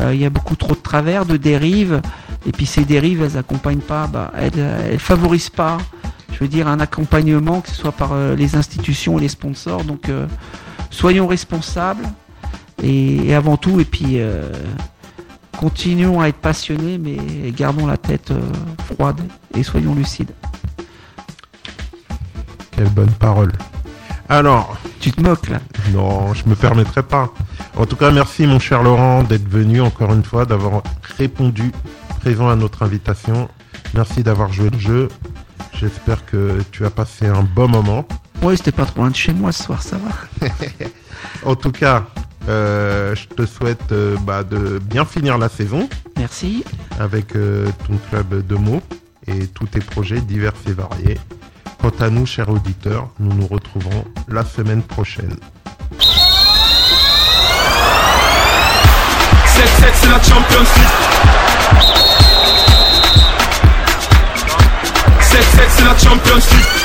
Euh, Il y a beaucoup trop de travers, de dérives. Et puis ces dérives, elles accompagnent pas, bah, elles, elles favorisent pas, je veux dire, un accompagnement, que ce soit par euh, les institutions et les sponsors. Donc euh, soyons responsables et, et avant tout, et puis euh, continuons à être passionnés, mais gardons la tête froide et soyons lucides. Quelle bonne parole. Alors, Tu te moques là non, je me permettrai pas. En tout cas, merci mon cher Laurent d'être venu encore une fois, d'avoir répondu présent à notre invitation. Merci d'avoir joué le jeu. J'espère que tu as passé un bon moment. Ouais, c'était pas trop loin de chez moi ce soir, ça va. En tout cas, euh, je te souhaite euh, bah, de bien finir la saison Merci. avec euh, ton club de mots et tous tes projets divers et variés. Quant à nous, chers auditeurs, nous nous retrouverons la semaine prochaine. 7-7 c'est la Champions League set, set, c'est la Champions League